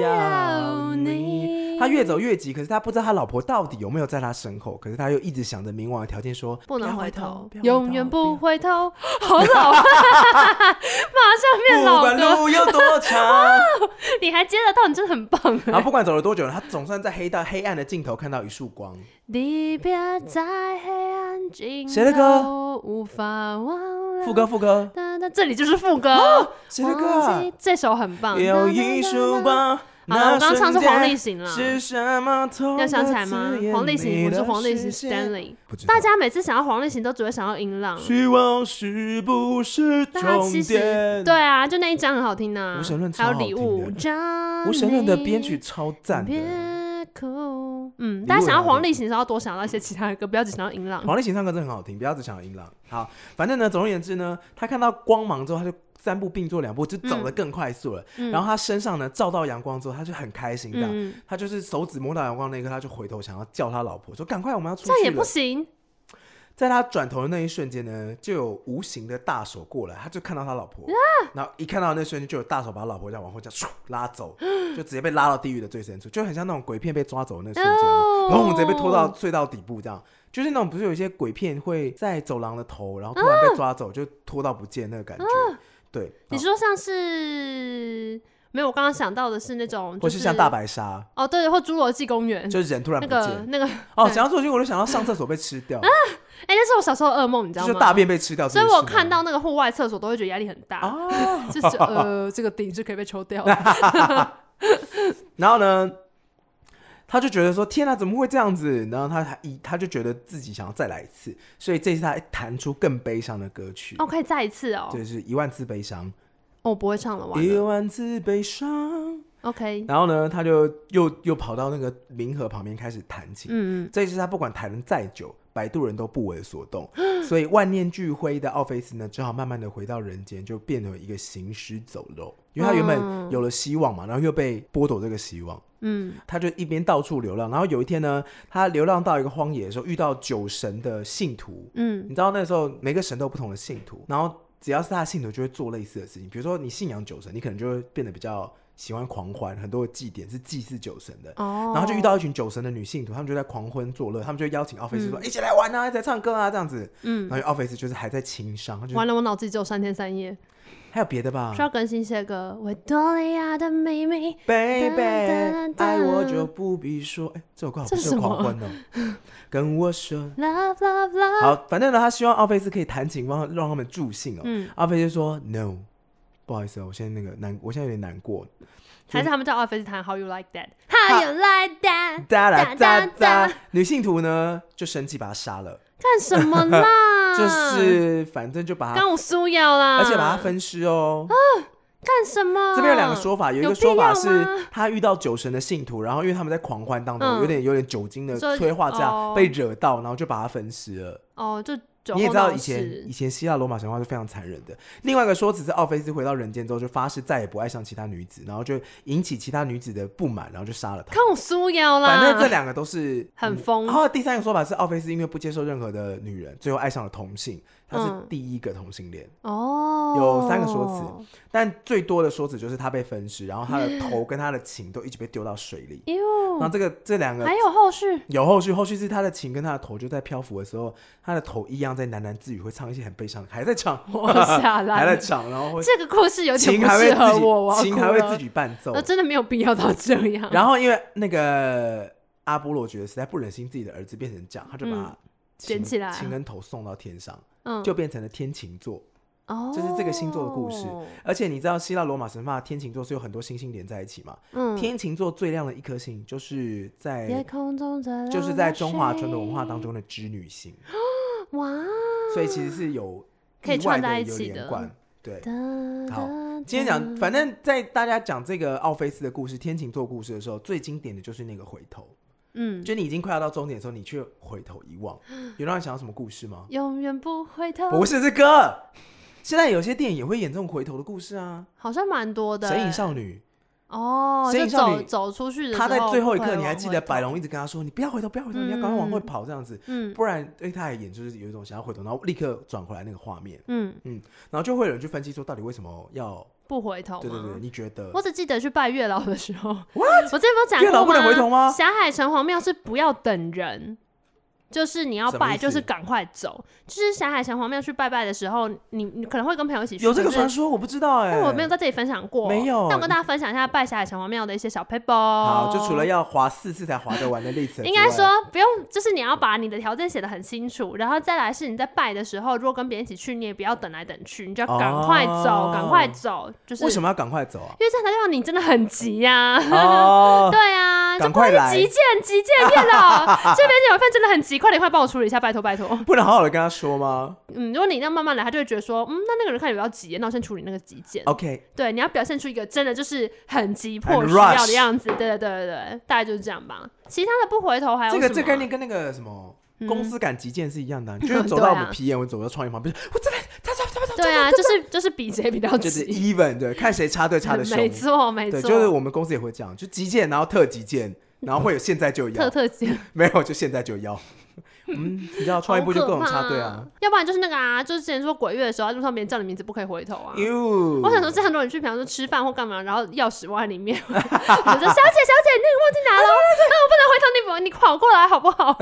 要你。他越走越急，可是他不知道他老婆到底有没有在他身后。可是他又一直想着冥王的条件，说不能回头，永远不回头。[laughs] 好老啊！马上变老歌。不管路有多长，你还接得到，你真的很棒。然后不管走了多久，他总算在黑到黑暗的尽头看到一束光。[laughs] 离别在黑暗尽头，谁的歌？无法忘。副歌，副歌，那这里就是副歌。谁的歌啊？这首很棒。有一束光。好了，我刚刚唱是黄立行了。要想起来吗？黄立行不是黄立行，Stanley。大家每次想到黄立行，都只会想到音浪。希望是不是终点？对啊，就那一张很好听呐。无神论。还有礼物。无神论的编曲超赞的。嗯，大家想要黄立行，是要多想到一些其他的歌，不要只想到音浪。黄立行唱歌真的很好听，不要只想到音浪。好，反正呢，总而言之呢，他看到光芒之后，他就三步并作两步，就走得更快速了。嗯、然后他身上呢照到阳光之后，他就很开心，这样。嗯、他就是手指摸到阳光那一刻，他就回头想要叫他老婆说：“赶快，我们要出去。”这样也不行。在他转头的那一瞬间呢，就有无形的大手过来，他就看到他老婆，啊、然后一看到那瞬间，就有大手把他老婆这样往后这样拉走，[gasps] 就直接被拉到地狱的最深处，就很像那种鬼片被抓走的那瞬间，然后直接被拖到隧道底部，这样。就是那种不是有一些鬼片会在走廊的头，然后突然被抓走，就拖到不见那个感觉，啊、对。你说像是？没有，我刚刚想到的是那种，或是像大白鲨哦，对，或侏罗纪公园，就是人突然那个那个哦。讲到侏罗纪，我就想到上厕所被吃掉啊！哎，那是我小时候噩梦，你知道吗？就大便被吃掉，所以我看到那个户外厕所都会觉得压力很大啊。就是呃，[laughs] 这个顶是可以被抽掉的。[laughs] 然后呢，他就觉得说：“天哪，怎么会这样子？”然后他他一，他就觉得自己想要再来一次，所以这次他弹出更悲伤的歌曲。哦，可以再一次哦，就是一万次悲伤。我、哦、不会唱了，完了。一万次悲伤，OK。然后呢，他就又又跑到那个冥河旁边开始弹琴。嗯嗯。这一次他不管弹的再久，摆渡人都不为所动。所以万念俱灰的奥菲斯呢，只好慢慢的回到人间，就变成一个行尸走肉。因为他原本有了希望嘛，然后又被剥夺这个希望。嗯。他就一边到处流浪，然后有一天呢，他流浪到一个荒野的时候，遇到酒神的信徒。嗯。你知道那时候每个神都有不同的信徒，然后。只要是他的信徒，就会做类似的事情。比如说，你信仰酒神，你可能就会变得比较喜欢狂欢，很多的祭典是祭祀酒神的。哦。然后就遇到一群酒神的女信徒，他们就在狂欢作乐，他们就邀请奥菲斯说：“嗯、一起来玩啊，一起来唱歌啊，这样子。”嗯。然后奥菲斯就是还在情伤，完了，我脑子里只有三天三夜。还有别的吧？需要更新些歌。维多利亚的秘密，Baby，爱我就不必说。哎，这首歌好不是狂欢哦。[laughs] [laughs] 跟我说，Love Love Love。好，反正呢，他希望奥菲斯可以弹琴，让让他们助兴哦。嗯。奥菲斯说：“No，不好意思哦，我现在那个难，我现在有点难过。”还是他们叫奥菲斯弹 How You Like That？How [laughs] You Like That？哒啦哒哒。女信徒呢就生气，把他杀了。干什么 [laughs] 啦？就是反正就把他刚我输掉啦，而且把他分尸哦。啊，干什么？这边有两个说法，有一个说法是他遇到酒神的信徒，然后因为他们在狂欢当中，有点有点酒精的催化，这样被惹到，然后就把他分尸了。哦，就你也知道以前以前希腊罗马神话是非常残忍的。另外一个说辞是奥菲斯回到人间之后就发誓再也不爱上其他女子，然后就引起其他女子的不满，然后就杀了他。看我苏腰啦！反正这两个都是很疯、嗯。然后第三个说法是奥菲斯因为不接受任何的女人，最后爱上了同性。他是第一个同性恋。哦，有三个说辞，但最多的说辞就是他被分尸，然后他的头跟他的琴都一直被丢到水里。然后这个这两个还有后续，有后续，后续是他的琴跟他的头就在漂浮的时候，他的头一样在喃喃自语，会唱一些很悲伤的，还在唱，[laughs] 还在唱，然后这个故事有点不适合我，琴还会自己伴奏，那真的没有必要到这样。[laughs] 然后因为那个阿波罗觉得实在不忍心自己的儿子变成这样，他就把捡起来，情人头送到天上。嗯，就变成了天琴座，哦，就是这个星座的故事。而且你知道希腊罗马神话天琴座是有很多星星连在一起嘛？嗯，天琴座最亮的一颗星就是在夜空中，就是在中华传统文化当中的织女星。哇，所以其实是有可以串在一起的。对，好，今天讲，反正在大家讲这个奥菲斯的故事、天琴座故事的时候，最经典的就是那个回头。嗯，就你已经快要到终点的时候，你却回头一望，[gasps] 有让你想到什么故事吗？永远不回头，不是这个。现在有些电影也会演这种回头的故事啊，好像蛮多的。神隐少女哦，神隐少女走出去的时候，他在最后一刻，你还记得白龙一直跟他说：“你不要回头，不要回头，你要赶快往回跑，这样子，嗯，不然对他来演就是有一种想要回头，然后立刻转回来那个画面，嗯。嗯，然后就会有人去分析说，到底为什么要？”不回头，对对对，你觉得？我只记得去拜月老的时候?我之前不是讲过吗？月老不能回头吗？霞海城隍庙是不要等人。就是你要拜，就是赶快走。就是霞海城隍庙去拜拜的时候，你你可能会跟朋友一起去。有这个传说，我不知道哎。我没有在这里分享过，没有。那我跟大家分享一下拜霞海城隍庙的一些小 paper。好，就除了要滑四次才滑得完的例子，[laughs] 应该说不用，就是你要把你的条件写得很清楚，然后再来是你在拜的时候，如果跟别人一起去，你也不要等来等去，你就要赶快走，赶快走。就是为什么要赶快走啊？因为这样才让你真的很急呀。[laughs] 哦，对啊，赶快来，急件急件片了，[laughs] 这边有一份真的很急。快点，快帮我处理一下，拜托拜托。不能好好的跟他说吗？嗯，如果你那样慢慢来，他就会觉得说，嗯，那那个人看起来比较急，那我先处理那个急件。OK，对，你要表现出一个真的就是很急迫需要的样子。对对对对对，大概就是这样吧。其他的不回头还有？这个这概念跟那个什么公司赶急件是一样的，[laughs] 就是走到我们 PM，我走到创意旁边，我这边他他他他，[laughs] 对啊，就是就是比谁比较，就是 even 对，看谁插队插的凶。没错没错，就是我们公司也会这样，就急件，然后特急件，然后会有现在就要，特特急，没有就现在就要。[laughs] 嗯，你知道创意部就各种插队啊，要不然就是那个啊，就是之前说鬼月的时候，路上别人叫你名字不可以回头啊。我想说，这很多人去，比方说吃饭或干嘛，然后钥匙忘在里面，[laughs] 我说小姐小姐，你那个忘记拿了，那我不能回头，你你跑过来好不好？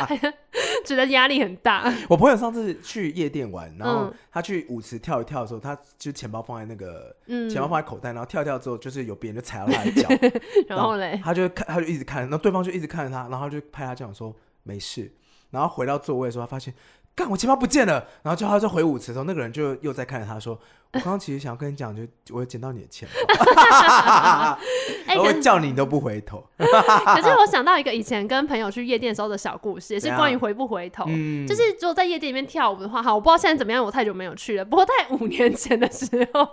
[laughs] 觉得压力很大。我朋友上次去夜店玩，然后他去舞池跳一跳的时候，他就钱包放在那个，钱包放在口袋，然后跳一跳之后，就是有别人就踩到他的脚，然后嘞，他就看，他就一直看，然后对方就一直看着他，然后他就拍他这样说没事。然后回到座位的时候，他发现，干，我钱包不见了。然后叫他就回舞池的时候，那个人就又在看着他说：“我刚刚其实想要跟你讲，就我有捡到你的钱包，[laughs] 我会叫你都不回头。[laughs] ”可是我想到一个以前跟朋友去夜店的时候的小故事，也是关于回不回头。嗯，就是如果在夜店里面跳舞的话，哈，我不知道现在怎么样，我太久没有去了。不过在五年前的时候，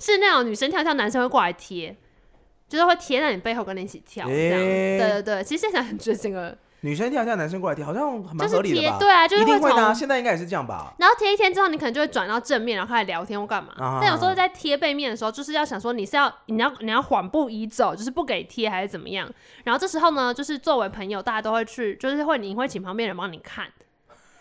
是那种女生跳跳，男生会过来贴，就是会贴在你背后跟你一起跳，这样。欸、对对对，其实现在很觉得这个。女生跳跳，男生过来贴，好像蛮合理的吧？对啊，就是会一定会的啊。现在应该也是这样吧。然后贴一天之后，你可能就会转到正面，然后开始聊天或干嘛。啊、但有时候在贴背面的时候，就是要想说你是要你要你要缓步移走，就是不给贴还是怎么样？然后这时候呢，就是作为朋友，大家都会去，就是会你会请旁边人帮你看。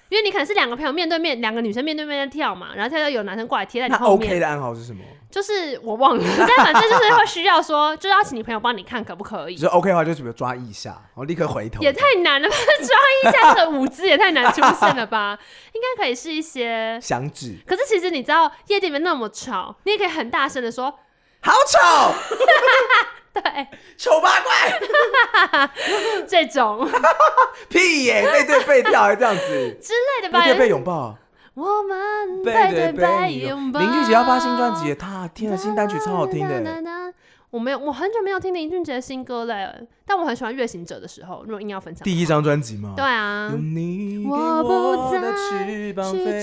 因为你可能是两个朋友面对面，两个女生面对面在跳嘛，然后跳到有男生过来贴在你后面。OK 的暗号是什么？就是我忘了，[laughs] 但反正就是会需要说，就要请你朋友帮你看可不可以。就 OK 的话，就准备抓一下，然后立刻回头。也太难了吧？抓一下这个舞姿也太难出现了吧？[laughs] 应该可以是一些响指。可是其实你知道夜店里面那么吵，你也可以很大声的说：“好吵。[laughs] ”对，丑八怪，[laughs] 这种 [laughs] 屁耶，背对背跳还这样子之类的吧？背对背拥抱，我们背对背拥抱。林俊杰要发新专辑，他天啊，新单曲超好听的。我没有，我很久没有听林俊杰的新歌了，但我很喜欢《月行者》的时候。如果硬要分享，第一张专辑吗？对啊。你我不再去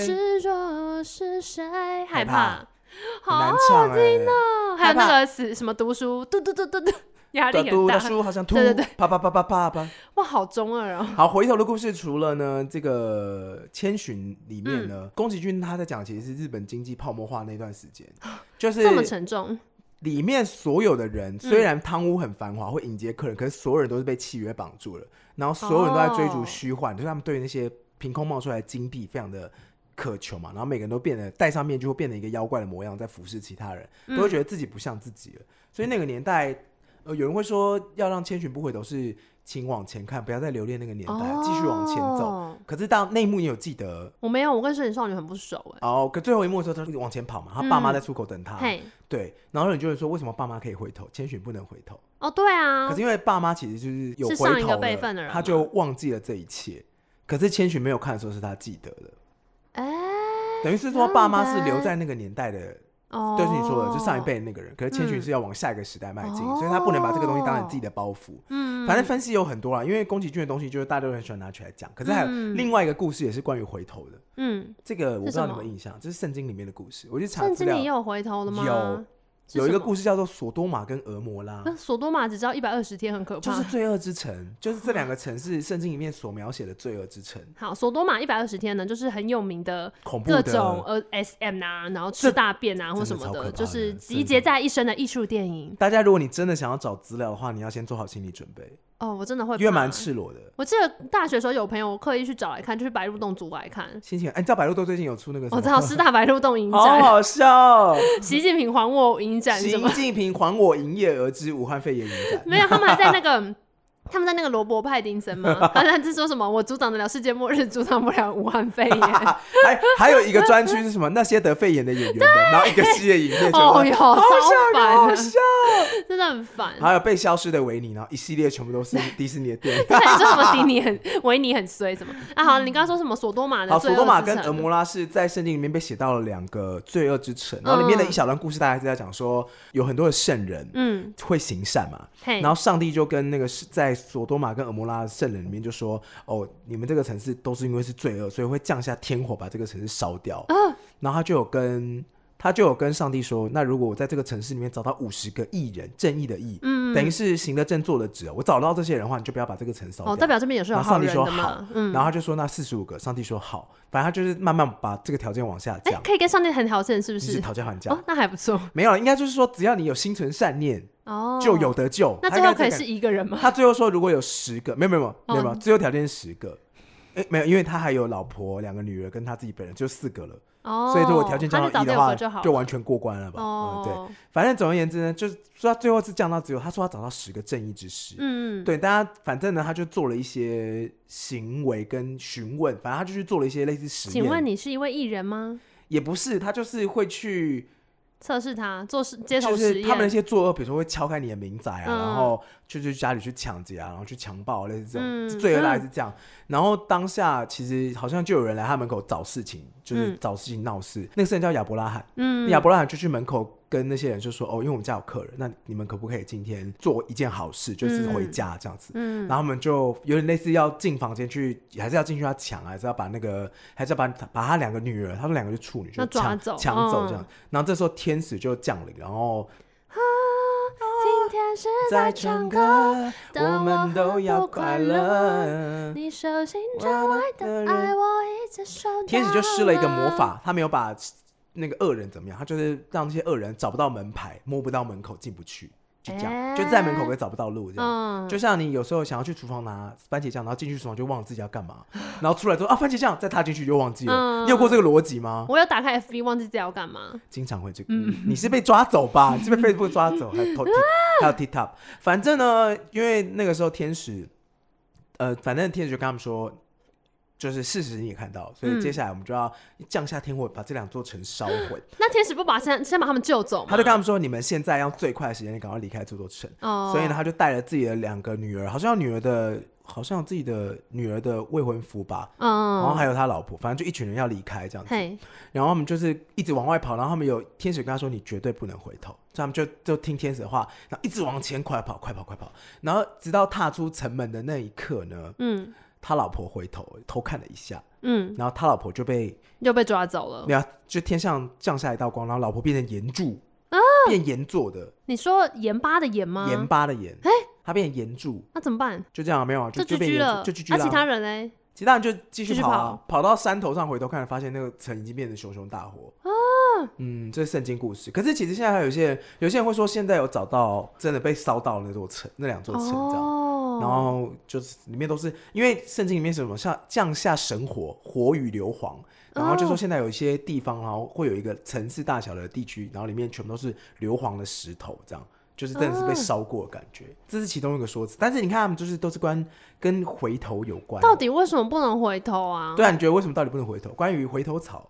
执着是谁，害怕。[laughs] 好好听哦，[laughs] 还有那个死什么读书，嘟嘟嘟嘟嘟，压力很大。读的书好像突，对对对，啪啪啪啪啪啪。[laughs] 哇，好中二啊。好，回头的故事除了呢，这个千寻里面呢，宫崎骏他在讲其实是日本经济泡沫化那段时间，[gasps] 就是这么沉重。里面所有的人虽然汤屋很繁华，会迎接客人，可是所有人都是被契约绑住了，然后所有人都在追逐虚幻，就是他们对那些凭空冒出来的金币非常的。渴求嘛，然后每个人都变得戴上面具，会变成一个妖怪的模样，在服侍其他人，都会觉得自己不像自己了。嗯、所以那个年代，呃，有人会说要让千寻不回头是请往前看，不要再留恋那个年代，继、哦、续往前走。可是到那一幕，你有记得？我没有，我跟神隐少女很不熟哎。哦，可最后一幕的时候，他就往前跑嘛，他爸妈在出口等他。嗯、对，然后你就会说，为什么爸妈可以回头，千寻不能回头？哦，对啊。可是因为爸妈其实就是有回头了，是上一个辈分的人，他就忘记了这一切。可是千寻没有看的时候，是他记得的。哎。等于是说，爸妈是留在那个年代的，就是你说的，就上一辈的那个人。可是千寻是要往下一个时代迈进，所以他不能把这个东西当成自己的包袱。嗯，反正分析有很多啦，因为宫崎骏的东西就是大家都很喜欢拿起来讲。可是还有另外一个故事也是关于回头的。嗯，这个我不知道你有没有印象，这是圣经里面的故事。我去查资料，圣经里也有回头的吗？有。有一个故事叫做索多玛跟俄摩拉。那索多玛只知道一百二十天，很可怕。就是罪恶之城，就是这两个城市圣经里面所描写的罪恶之城。[laughs] 好，索多玛一百二十天呢，就是很有名的各种呃 SM 啊，然后吃大便啊或什么的，就是集结在一身的艺术电影。大家如果你真的想要找资料的话，你要先做好心理准备。哦，我真的会，因为蛮赤裸的。我记得大学时候有朋友刻意去找来看，就是白鹿洞组来看。心情，哎，你知道白鹿洞最近有出那个？我知道师大白鹿洞影 [laughs] 展，好好笑。[laughs] 习近平还我影展，习近平还我营业额之武汉肺炎影展。[laughs] 没有，他们还在那个。他们在那个罗伯派丁森吗？[laughs] 他在是说什么？我阻挡得了世界末日，阻挡不了武汉肺炎。[laughs] 还还有一个专区是什么？那些得肺炎的演员们，然后一个系列影片，[laughs] 哦哟，好烦，好笑，真的很烦。还有被消失的维尼，然后一系列全部都是迪士尼的电影。对，说什么迪尼很维尼很衰什么？啊，好，你刚刚说什么？索多玛的？好，索多玛跟俄摩拉是在圣经里面被写到了两个罪恶之城，然后里面的一小段故事，大概是在讲说有很多的圣人，嗯，会行善嘛，然后上帝就跟那个是在。索多玛跟蛾摩拉的圣人里面就说：“哦，你们这个城市都是因为是罪恶，所以会降下天火把这个城市烧掉。嗯”然后他就有跟他就有跟上帝说：“那如果我在这个城市里面找到五十个艺人，正义的义，嗯，等于是行得正坐得直，我找到这些人的话，你就不要把这个城烧掉。”哦，代表这边也是有好人的嘛。上帝说好，嗯，然后他就说：“那四十五个。”上帝说：“好。”反正他就是慢慢把这个条件往下降。可以跟上帝谈条件，是不是？是讨价还价。哦，那还不错。没有，应该就是说，只要你有心存善念。哦，就有得救。那最后可以是一个人吗？他最后说，如果有十个，没有没有没有没有，最后条件是十个。哎，没有，因为他还有老婆、两个女儿跟他自己本人，就四个了。哦，所以如果条件降到一的话，就完全过关了吧？哦，对，反正总而言之呢，就是说他最后是降到只有，他说他找到十个正义之士。嗯，对，大家反正呢，他就做了一些行为跟询问，反正他就去做了一些类似实验。请问你是一位艺人吗？也不是，他就是会去。测试他做实街头实验，就是他们那些作恶，比如说会敲开你的民宅啊，嗯、然后就去家里去抢劫啊，然后去强暴，类似这种、嗯、罪恶大概是这样。然后当下其实好像就有人来他门口找事情，就是找事情闹事。嗯、那个人叫亚伯拉罕，嗯，亚伯拉罕就去门口。跟那些人就说哦，因为我们家有客人，那你们可不可以今天做一件好事，就是回家这样子？嗯，然后他们就有点类似要进房间去，还是要进去要抢，还是要把那个，还是要把把他两个女儿，他们两个是处女，就抢走抢走这样。哦、然后这时候天使就降临，然后天使在唱歌，我们都要快乐。你手心的爱，我一直收。天使就施了一个魔法，他没有把。那个恶人怎么样？他就是让那些恶人找不到门牌，摸不到门口，进不去，就这样，欸、就在门口可以找不到路，这样。嗯、就像你有时候想要去厨房拿番茄酱，然后进去厨房就忘了自己要干嘛，[laughs] 然后出来之后啊，番茄酱，再踏进去就忘记了。嗯、你有过这个逻辑吗？我有打开 FB 忘记自己要干嘛，经常会这个。嗯、你是被抓走吧？[laughs] 你是被 Facebook 抓走，还有 T 还有 TikTok。反正呢，因为那个时候天使，呃，反正天使就跟他们说。就是事实你也看到，所以接下来我们就要降下天火，把这两座城烧毁。[laughs] 那天使不把先先把他们救走吗？他就跟他们说：“你们现在用最快的时间，你赶快离开这座城。”哦。所以呢，他就带了自己的两个女儿，好像女儿的，好像有自己的女儿的未婚夫吧。嗯。然后还有他老婆，反正就一群人要离开这样子。嘿然后他们就是一直往外跑，然后他们有天使跟他说：“你绝对不能回头。”所以他们就就听天使的话，然后一直往前快跑，快跑，快跑。然后直到踏出城门的那一刻呢，嗯。他老婆回头偷看了一下，嗯，然后他老婆就被又被抓走了。没有，就天上降下一道光，然后老婆变成炎柱啊，变盐做的。你说盐巴的盐吗？盐巴的盐，哎、欸，它变盐柱，那怎么办？就这样，没有啊，就就变了，就 GG 了。那、啊、其他人呢？其他人就继续跑、啊跑，跑到山头上回头看，发现那个城已经变成熊熊大火。啊，嗯，这是圣经故事。可是其实现在还有一些人，有些人会说，现在有找到真的被烧到那座城，那两座城这样。哦，然后就是里面都是因为圣经里面是什么像降下神火，火与硫磺。然后就说现在有一些地方，然后会有一个城市大小的地区，然后里面全部都是硫磺的石头，这样就是真的是被烧过的感觉。嗯、这是其中一个说辞。但是你看，他们就是都是关跟回头有关。到底为什么不能回头啊？对啊，你觉得为什么到底不能回头？关于回头草，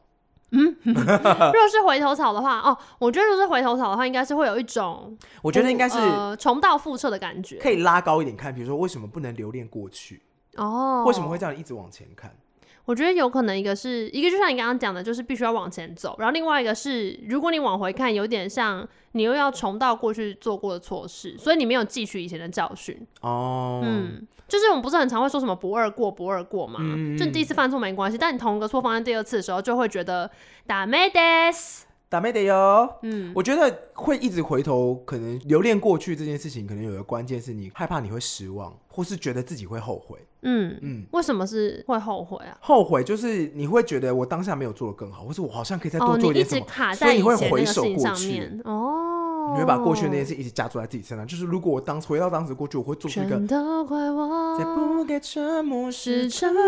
嗯，[laughs] 如果是回头草的话，哦，我觉得如果是回头草的话，应该是会有一种，我觉得应该是、呃、重蹈覆辙的感觉。可以拉高一点看，比如说为什么不能留恋过去？哦，为什么会这样一直往前看？我觉得有可能一个是一个，就像你刚刚讲的，就是必须要往前走。然后另外一个是，如果你往回看，有点像你又要重蹈过去做过的错事，所以你没有汲取以前的教训。哦，嗯，就是我们不是很常会说什么不二过不二过嘛？嗯，就你第一次犯错没关系，但你同一个错犯在第二次的时候，就会觉得ダメです。 打没得哟，嗯，我觉得会一直回头，可能留恋过去这件事情，可能有个关键是你害怕你会失望，或是觉得自己会后悔。嗯嗯，为什么是会后悔啊？后悔就是你会觉得我当下没有做的更好，或是我好像可以再多做一点什么，所以你会回首过去。哦，你会把过去的那件事一直加注在自己身上。就是如果我当回到当时过去，我会做出一个。全都怪我，再不给沉默是沉默。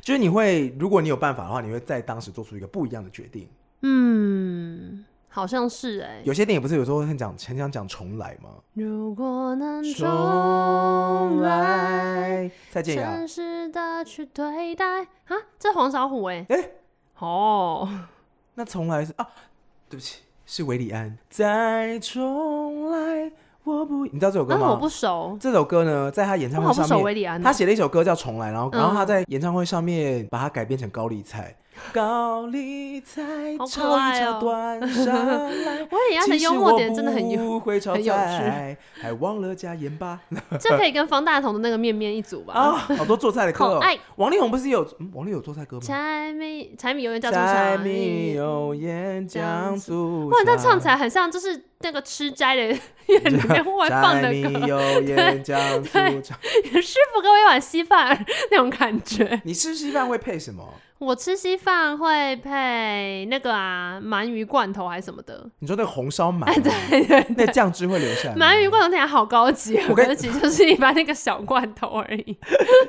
就是你会，如果你有办法的话，你会在当时做出一个不一样的决定。嗯，好像是哎、欸。有些电影不是有时候很讲很想讲重来吗？如果能重来，再见呀。诚实的去对待啊，这黄小琥哎、欸。哎、欸，哦，那重来是啊，对不起，是韦礼安。再重来，我不，你知道这首歌吗？啊、我不熟。这首歌呢，在他演唱会上面，他写了一首歌叫《重来》，然后，然后他在演唱会上面把它改编成高丽菜。高丽菜炒一炒端上来，我也觉得幽默点真的很有很有趣，还忘了加盐巴。[laughs] 这可以跟方大同的那个面面一组吧？啊，好多做菜的歌哦。王力宏不是有王力宏有做菜歌吗？柴米柴米油盐酱醋茶。柴米油盐酱醋。哇，他唱起来很像就是那个吃斋的 [laughs] 院里面会放的歌。油盐酱醋茶。师傅给我一碗稀饭那种感觉。你吃稀饭会配什么？我吃稀饭会配那个啊鳗鱼罐头还是什么的？你说那个红烧鳗？哎，对对对，那酱汁会留下来。鳗鱼罐头听起来好高级，我觉得其实就是一般那个小罐头而已。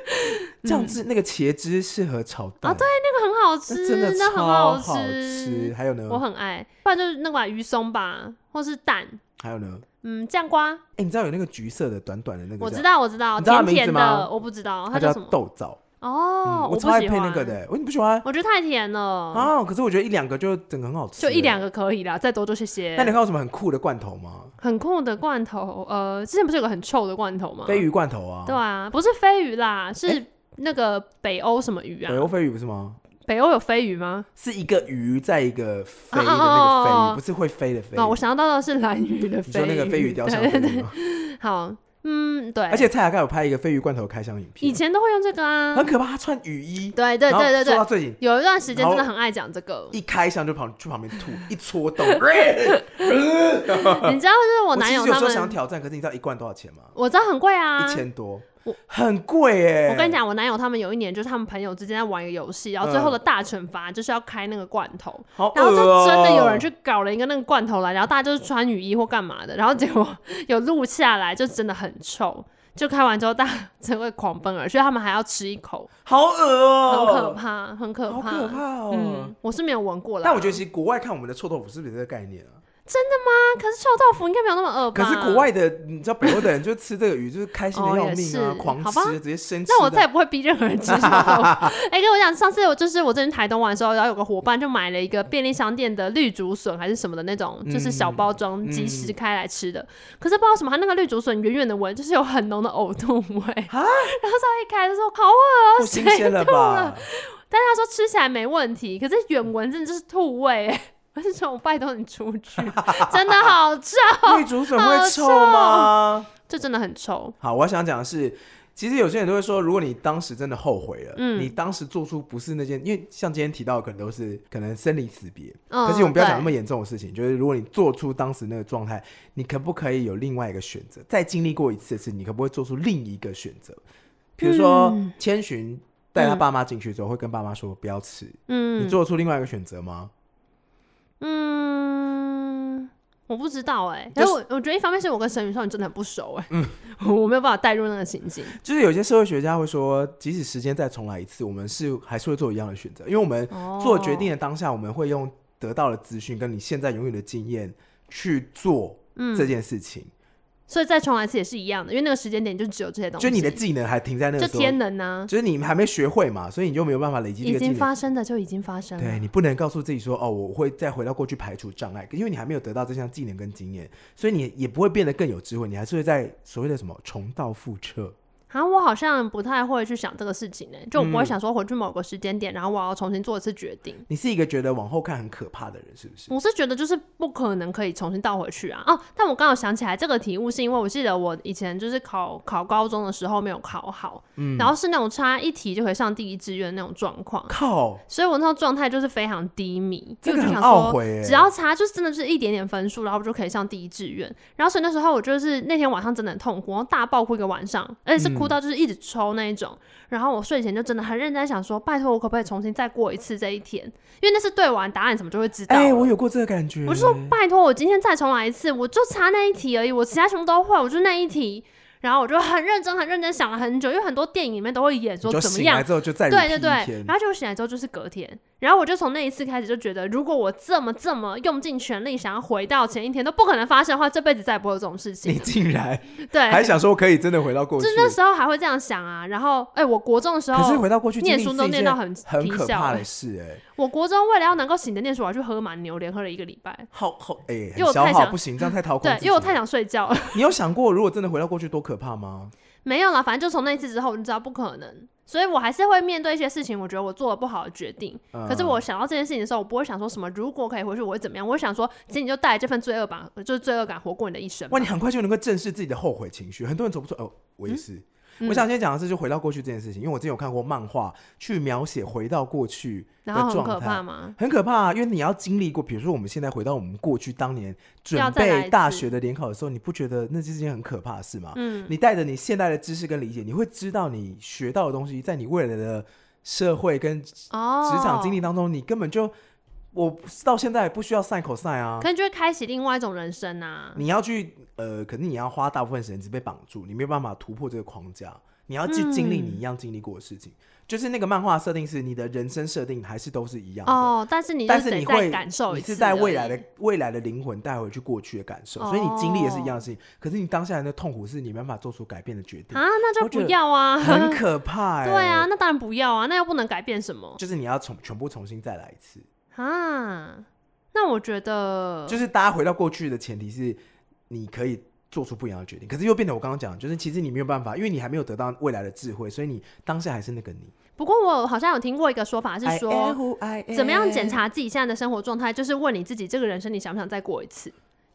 [laughs] 酱汁那个茄汁适合炒蛋啊，对，那个很好吃，真的超好吃。还有呢？我很爱，不然就是那个鱼松吧，或是蛋。还有呢？嗯，酱瓜。哎，你知道有那个橘色的短短的那个？我知道，我知道，甜甜的，我不知道它叫什么。豆枣。哦、嗯，我超爱配那个的，我你不喜欢？我觉得太甜了啊！可是我觉得一两个就整个很好吃，就一两个可以啦，再多就谢谢。那你看有什么很酷的罐头吗？很酷的罐头，呃，之前不是有个很臭的罐头吗？飞鱼罐头啊？对啊，不是飞鱼啦，是那个北欧什么鱼啊？北欧飞鱼不是吗？北欧有飞鱼吗？是一个鱼在一个飞的那个飞不是会飞的飞。哦，我想到的是蓝鱼的飞鱼，你说那个飞鱼雕像对对对。好。嗯，对，而且蔡雅盖有拍一个鲱鱼罐头开箱影片，以前都会用这个啊，很可怕。他穿雨衣，对对对对对，说到最近有一段时间真的很爱讲这个，一开箱就跑去旁边吐，一戳洞。[laughs] [laughs] 你知道，就是我男友他们有时候想挑战，可是你知道一罐多少钱吗？我知道很贵啊，一千多。我很贵哎！我跟你讲，我男友他们有一年就是他们朋友之间在玩一个游戏，然后最后的大惩罚就是要开那个罐头，嗯、然后就真的有人去搞了一个那个罐头来，然后大家就是穿雨衣或干嘛的，然后结果 [laughs] 有录下来，就真的很臭。就开完之后，大家真会狂奔而去，他们还要吃一口，好恶哦、喔，很可怕，很可怕，好可怕哦、喔嗯！我是没有闻过啦，但我觉得其实国外看我们的臭豆腐是不是这个概念啊？真的吗？可是臭豆腐应该没有那么恶吧？可是国外的，你知道北欧的人就吃这个鱼，就是开心的要命啊，哦、狂吃，直接生吃。那我再也不会逼任何人吃臭豆腐。[laughs] 哎、欸，跟我讲，上次我就是我之前台东玩的时候，然后有个伙伴就买了一个便利商店的绿竹笋还是什么的那种，就是小包装即食开来吃的、嗯。可是不知道什么，它那个绿竹笋远远的闻就是有很浓的呕吐味啊。然后稍微一开就说好恶不新鲜了吧？但是他说吃起来没问题，可是远闻真的就是吐味。我是说，我拜托你出去，[laughs] 真的好臭。[laughs] 绿竹笋会臭吗？这真的很臭。好，我想讲的是，其实有些人都会说，如果你当时真的后悔了，嗯你当时做出不是那件，因为像今天提到的，可能都是可能生离死别。嗯可是我们不要讲那么严重的事情，就是如果你做出当时那个状态，你可不可以有另外一个选择？再经历过一次的事，你可不可以做出另一个选择？比如说嗯千寻带他爸妈进去之后，会跟爸妈说不要吃。嗯，你做出另外一个选择吗？嗯，我不知道哎、就是我我觉得一方面是我跟沈宇少女真的很不熟哎、嗯，[laughs] 我没有办法带入那个情景。就是有些社会学家会说，即使时间再重来一次，我们是还是会做一样的选择，因为我们做决定的当下，我们会用得到的资讯跟你现在拥有的经验去做这件事情。所以再重来一次也是一样的，因为那个时间点就只有这些东西，就你的技能还停在那就天能呢、啊，就是你还没学会嘛，所以你就没有办法累积这个技能。已经发生的就已经发生了。对，你不能告诉自己说，哦，我会再回到过去排除障碍，因为你还没有得到这项技能跟经验，所以你也不会变得更有智慧，你还是会在所谓的什么重蹈覆辙。啊，我好像不太会去想这个事情呢、欸，就我不会嗯想说回去某个时间点，然后我要重新做一次决定。你是一个觉得往后看很可怕的人，是不是？我是觉得就是不可能可以重新倒回去啊。哦，但我刚好想起来这个题目，是因为我记得我以前就是考考高中的时候没有考好，嗯然后是那种差一题就可以上第一志愿那种状况，靠，所以我那时候状态就是非常低迷，这个很因为我就想说懊悔欸只要差就是真的是一点点分数，然后我就可以上第一志愿。然后所以那时候我就是那天晚上真的很痛苦，然后大爆哭一个晚上，而且是哭到就是一直抽那一种。然后我睡前就真的很认真想说，拜托我可不可以重新再过一次这一天？因为那是对完答案什么就会知道。哎、我有过这个感觉。我就说拜托我今天再重来一次，我就差那一题而已，我其他全部都会，我就那一题。然后我就很认真、很认真想了很久，因为很多电影里面都会演说怎么样，对对对，然后就醒来之后就是隔天，然后我就从那一次开始就觉得，如果我这么这么用尽全力想要回到前一天都不可能发生的话，这辈子再也不会有这种事情你。竟然 [laughs] 对，还想说可以真的回到过去就？那时候还会这样想啊。然后，哎、我国中的时候，可是回到过去念书都念到很很可怕的事、哎，我国中为了要能够醒着念书，我还去喝满牛，连喝了一个礼拜。好好哎，因为我太想不行，这样太掏空对因为我太想睡觉了。你有想过，如果真的回到过去多可怕吗？没有啦，反正就从那一次之后，你知道不可能，所以我还是会面对一些事情。我觉得我做了不好的决定，嗯可是我想到这件事情的时候，我不会想说什么如果可以回去，我会怎么样？我会想说，其实你就带着这份罪恶感，就是罪恶感活过你的一生。哇，你很快就能够正视自己的后悔情绪。很多人走不出，哦，我也是。嗯我想先讲的是，就回到过去这件事情，因为我之前有看过漫画，去描写回到过去的状态，很可怕吗？很可怕啊！因为你要经历过，比如说我们现在回到我们过去当年准备大学的联考的时候，你不觉得那是件很可怕的事吗？嗯，你带着你现代的知识跟理解，你会知道你学到的东西，在你未来的社会跟职哦，场经历当中，你根本就我到现在也不需要 sin cos 啊可。能就会开启另外一种人生啊。你要去呃，可能你要花大部分时间只被绑住，你没有办法突破这个框架。你要去经历你一样经历过的事情，嗯就是那个漫画设定是你的人生设定还是都是一样的。哦，但是你但是你会感受你是在未来的未来的灵魂带回去过去的感受，哦所以你经历也是一样的事情。可是你当下的痛苦是你没办法做出改变的决定，啊，那就不要啊，很可怕、[laughs] 欸。对啊，，那当然不要啊，那又不能改变什么就是你要重全部重新再来一次。啊。那我觉得就是大家回到过去的前提是你可以做出不一样的决定，可是又变得我刚刚讲，就是其实你没有办法，因为你还没有得到未来的智慧，所以你当下还是那个你。不过我好像有听过一个说法是说，怎么样检查自己现在的生活状态，就是问你自己，这个人生你想不想再过一次？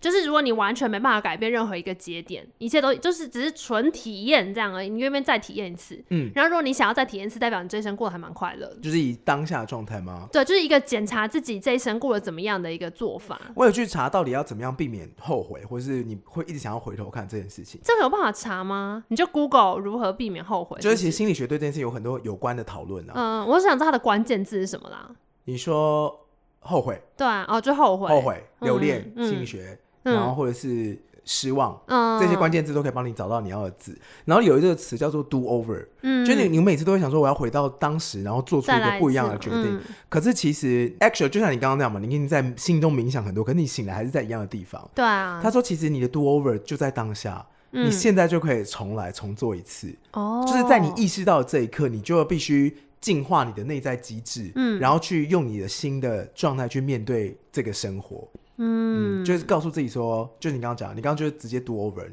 就是如果你完全没办法改变任何一个节点，一切都就是只是纯体验这样而已，你愿不愿意再体验一次？嗯，然后如果你想要再体验一次，代表你这一生过得还蛮快乐的。就是以当下的状态吗？对，就是一个检查自己这一生过得怎么样的一个做法。我有去查到底要怎么样避免后悔，或是你会一直想要回头看这件事情。这个有办法查吗？你就 Google 如何避免后悔。就是其实心理学对这件事有很多有关的讨论啊。嗯，我想知道它的关键字是什么啦。你说后悔、对啊，哦，就后悔，后悔、嗯留恋、嗯心理学，嗯然后或者是失望。嗯，这些关键字都可以帮你找到你要的字，然后有一个词叫做 do over，嗯，就你你每次都会想说我要回到当时，然后做出一个不一样的决定。嗯可是其实 actually 就像你刚刚那样嘛，你已经在心中冥想很多，可是你醒来还是在一样的地方。对啊，他说，其实你的 do over 就在当下，嗯你现在就可以重来重做一次，哦，就是在你意识到的这一刻，你就必须净化你的内在机制，嗯然后去用你的新的状态去面对这个生活。嗯，嗯，就是告诉自己说，就是你刚刚讲，你刚刚就是直接 do over，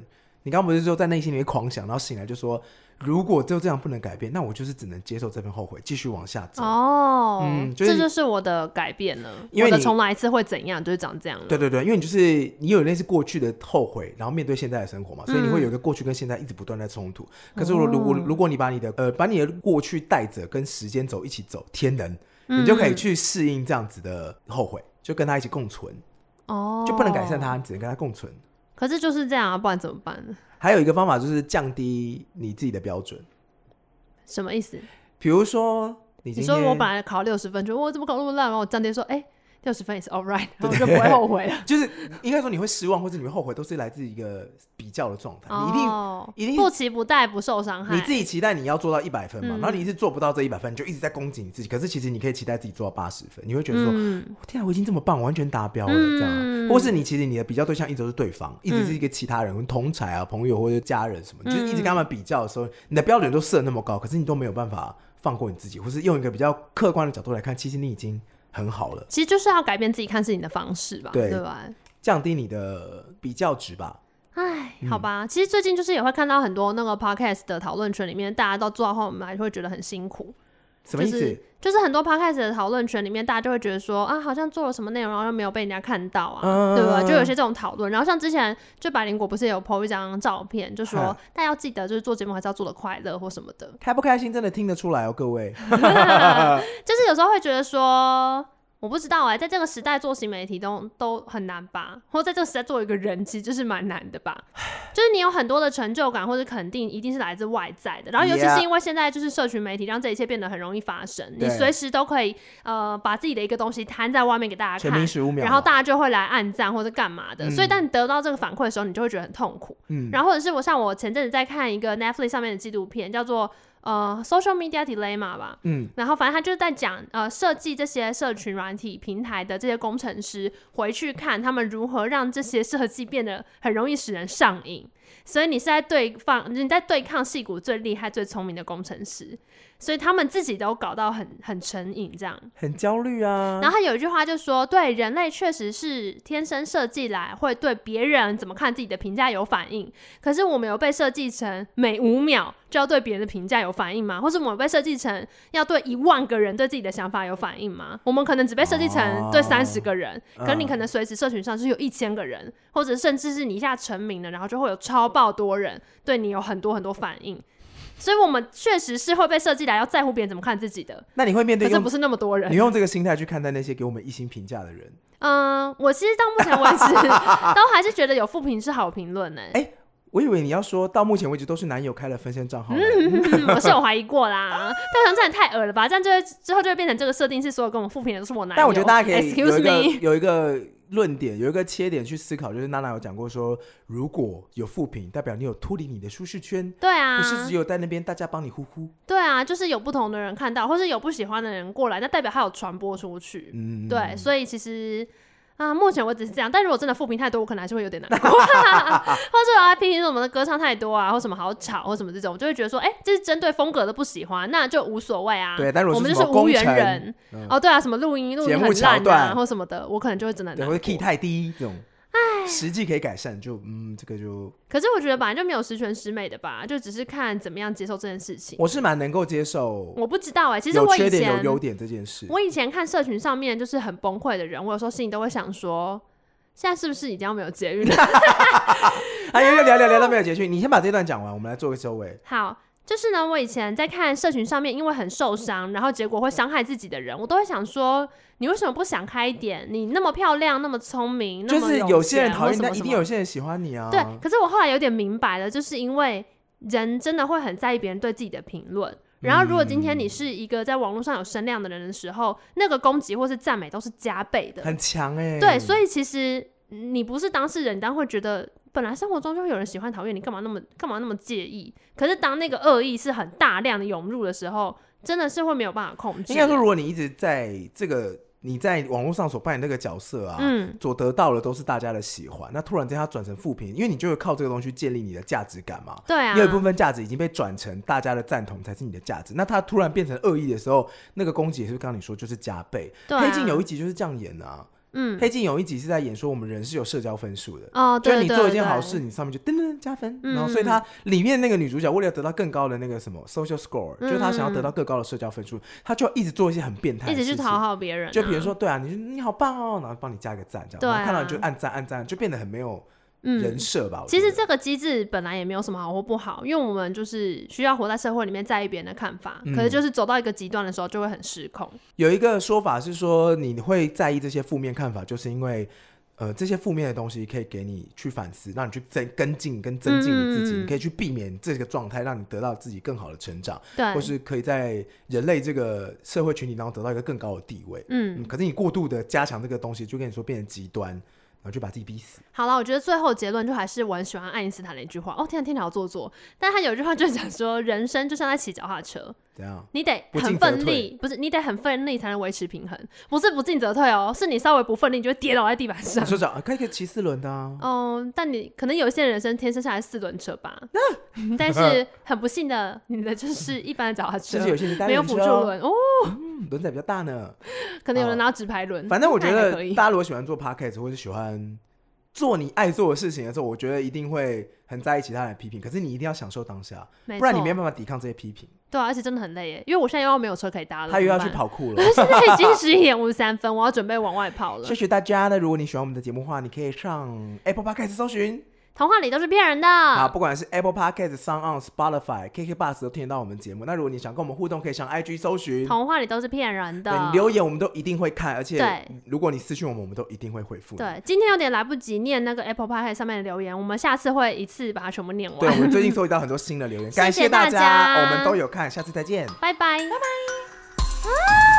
你刚刚不是说在内心里面狂想，然后醒来就说。如果就这样不能改变，那我就是只能接受这份后悔，继续往下走。哦，嗯，就是、这就是我的改变了。因为你重来一次会怎样？就是长这样。对对对，因为你就是你有类似过去的后悔，然后面对现在的生活嘛，所以你会有一个过去跟现在一直不断在冲突。嗯、可是如果如果你把你的呃把你的过去带着跟时间走一起走，天能，你就可以去适应这样子的后悔，就跟他一起共存。哦，就不能改善它，只能跟它共存。可是就是这样啊，不然怎么办呢？还有一个方法就是降低你自己的标准，什么意思？比如说你，你说我本来考六十分，就我怎么考那么烂？然后我降低说，哎、欸。六十分也是 all right，然后就不会后悔了。[laughs] 就是应该说你会失望或者你会后悔，都是来自一个比较的状态。你一定、哦、一定不期不待，不受伤害。你自己期待你要做到一百分嘛，嗯、然后你一直做不到这一百分，你就一直在攻击你自己。可是其实你可以期待自己做到八十分，你会觉得说，嗯、天啊，我已经这么棒，完全达标了，嗯、这样。或是你其实你的比较对象一直都是对方，一直是一个其他人、嗯、同才啊、朋友或者家人什么，就是一直跟他们比较的时候，你的标准都设那么高，可是你都没有办法放过你自己，或是用一个比较客观的角度来看，其实你已经。很好了，其实就是要改变自己看事情的方式吧，对，对吧？降低你的比较值吧。哎，好吧，嗯、其实最近就是也会看到很多那个 podcast 的讨论群里面，大家都做到后面还会觉得很辛苦。什么意思？就是就是很多 podcast 的讨论群里面，大家就会觉得说啊，好像做了什么内容，然后又没有被人家看到啊，嗯、对吧？就有些这种讨论。然后像之前就百灵果不是有 po 一张照片，就说大家要记得，就是做节目还是要做的快乐或什么的。开不开心真的听得出来哦，各位。[laughs] 就是有时候会觉得说。我不知道哎、欸，在这个时代做新媒体都都很难吧？或者在这个时代做一个人，其实就是蛮难的吧？就是你有很多的成就感或者肯定，一定是来自外在的。然后尤其是因为现在就是社群媒体，让这一切变得很容易发生。你随时都可以呃把自己的一个东西摊在外面给大家看，然后大家就会来按赞或者干嘛的。嗯、所以当你得到这个反馈的时候，你就会觉得很痛苦。嗯，然后或者是我像我前阵子在看一个 Netflix 上面的纪录片，叫做。呃，social media dilemma 吧，嗯，然后反正他就是在讲，呃，设计这些社群软体平台的这些工程师回去看他们如何让这些设计变得很容易使人上瘾。所以你是在对方，你在对抗戏骨最厉害、最聪明的工程师，所以他们自己都搞到很很成瘾，这样很焦虑啊。然后他有一句话就说：“对，人类确实是天生设计来会对别人怎么看自己的评价有反应。可是我们有被设计成每五秒就要对别人的评价有反应吗？或是我们被设计成要对一万个人对自己的想法有反应吗？我们可能只被设计成对三十个人，哦、可是你可能随时社群上是有一千个人，或者甚至是你一下成名了，然后就会有超。爆多人对你有很多很多反应，所以我们确实是会被设计来要在乎别人怎么看自己的。那你会面对，可是不是那么多人。你用这个心态去看待那些给我们一星评价的人？嗯，我其实到目前为止 [laughs] 都还是觉得有负评是好评论呢。我以为你要说到目前为止都是男友开了分身账号。我是有怀疑过啦，但这样太恶了吧？这样就会之后就会变成这个设定是所有跟我负评的都是我男友。但我觉得大家可以有一个 Excuse me? 有一个。论点有一个切点去思考，就是娜娜有讲过说，如果有负评，代表你有脱离你的舒适圈，对啊，不是只有在那边大家帮你呼呼，对啊，就是有不同的人看到，或是有不喜欢的人过来，那代表他有传播出去，嗯，对，所以其实。啊，目前为止是这样，但如果真的负评太多，我可能还是会有点难过，[laughs] 或者说啊，批评说我们的歌唱太多啊，或什么好吵，或什么这种，我就会觉得说，哎、欸，这是针对风格的不喜欢，那就无所谓啊。对，但如果我们就是无缘人，嗯、哦，对啊，什么录音录音很烂啊，或什么的，我可能就会真的难过。会 key 太低这种。唉，[laughs] 实际可以改善，就嗯，这个就。可是我觉得本来就没有十全十美的吧，就只是看怎么样接受这件事情。我是蛮能够接受。我不知道哎、欸，其实我以前有缺点有优点这件事，我以前看社群上面就是很崩溃的人，我有时候心里都会想说，现在是不是已经要没有捷运了？还有一个聊聊聊到没有捷运，你先把这段讲完，我们来做个收尾。好。就是呢，我以前在看社群上面，因为很受伤，然后结果会伤害自己的人，我都会想说，你为什么不想开一点？你那么漂亮，那么聪明，就是有些人讨厌，但一定有些人喜欢你啊。对，可是我后来有点明白了，就是因为人真的会很在意别人对自己的评论。然后，如果今天你是一个在网络上有声量的人的时候，那个攻击或是赞美都是加倍的，很强哎、欸。对，所以其实你不是当事人，你当然会觉得。本来生活中就会有人喜欢讨厌你，干嘛那么干嘛那么介意？可是当那个恶意是很大量的涌入的时候，真的是会没有办法控制。应该说，如果你一直在这个你在网络上所扮演那个角色啊，嗯，所得到的都是大家的喜欢，那突然间他转成负评，因为你就会靠这个东西建立你的价值感嘛。对啊，有一部分价值已经被转成大家的赞同才是你的价值。那他突然变成恶意的时候，那个攻击也是刚刚你说就是加倍。对啊，黑镜有一集就是这样演啊。嗯，黑镜有一集是在演说我们人是有社交分数的哦，就是你做一件好事，你上面就噔噔加分，然后所以它里面那个女主角为了得到更高的那个什么 social score，就是她想要得到更高的社交分数，她就一直做一些很变态，一直去讨好别人，就比如说对啊，你你好棒哦，然后帮你加一个赞这样，然后看到你就按赞按赞，就变得很没有。人设吧，其实这个机制本来也没有什么好或不好，因为我们就是需要活在社会里面，在意别人的看法。可是就是走到一个极端的时候，就会很失控。有一个说法是说，你会在意这些负面看法，就是因为呃，这些负面的东西可以给你去反思，让你去增跟进跟增进你自己，你可以去避免这个状态，让你得到自己更好的成长，对，或是可以在人类这个社会群体当中得到一个更高的地位。嗯，可是你过度的加强这个东西，就跟你说变成极端。然后就把自己逼死。好了，我觉得最后结论就还是我很喜欢爱因斯坦的一句话。哦，天啊，听起来好做作。但他有一句话就是讲说，人生就像在骑脚踏车，怎样？你得很奋力，不是你得很奋力才能维持平衡，不是不进则退哦，是你稍微不奋力，你就会跌倒在地板上。说讲可以可以骑四轮的啊。哦，但你可能有一些人生天生下来四轮车吧。但是很不幸的，你的就是一般的脚踏车，有些没有辅助轮哦。轮子比较大呢，可能有人拿纸牌轮。反正我觉得大家如果喜欢做 podcast 或者喜欢做你爱做的事情的时候，我觉得一定会很在意其他人的批评。可是你一定要享受当下，不然你没有办法抵抗这些批评。对啊，而且真的很累耶，因为我现在又要没有车可以搭了。他又要去跑酷了。[laughs] 现在已经十一点五十三分，我要准备往外跑了。谢谢大家。那如果你喜欢我们的节目的话，你可以上 Apple Podcast 搜寻。童话里都是骗人的。啊，不管是 Apple Podcast、SoundOn、Spotify、KK Bus 都听得到我们节目。那如果你想跟我们互动，可以上 IG 搜寻。童话里都是骗人的。对，你留言我们都一定会看，而且如果你私讯我们，我们都一定会回复。对，今天有点来不及念那个 Apple Podcast 上面的留言，我们下次会一次把它全部念完。对，我们最近 [laughs] 收集到很多新的留言，感谢大家，我们都有看，下次再见，拜拜，拜拜。啊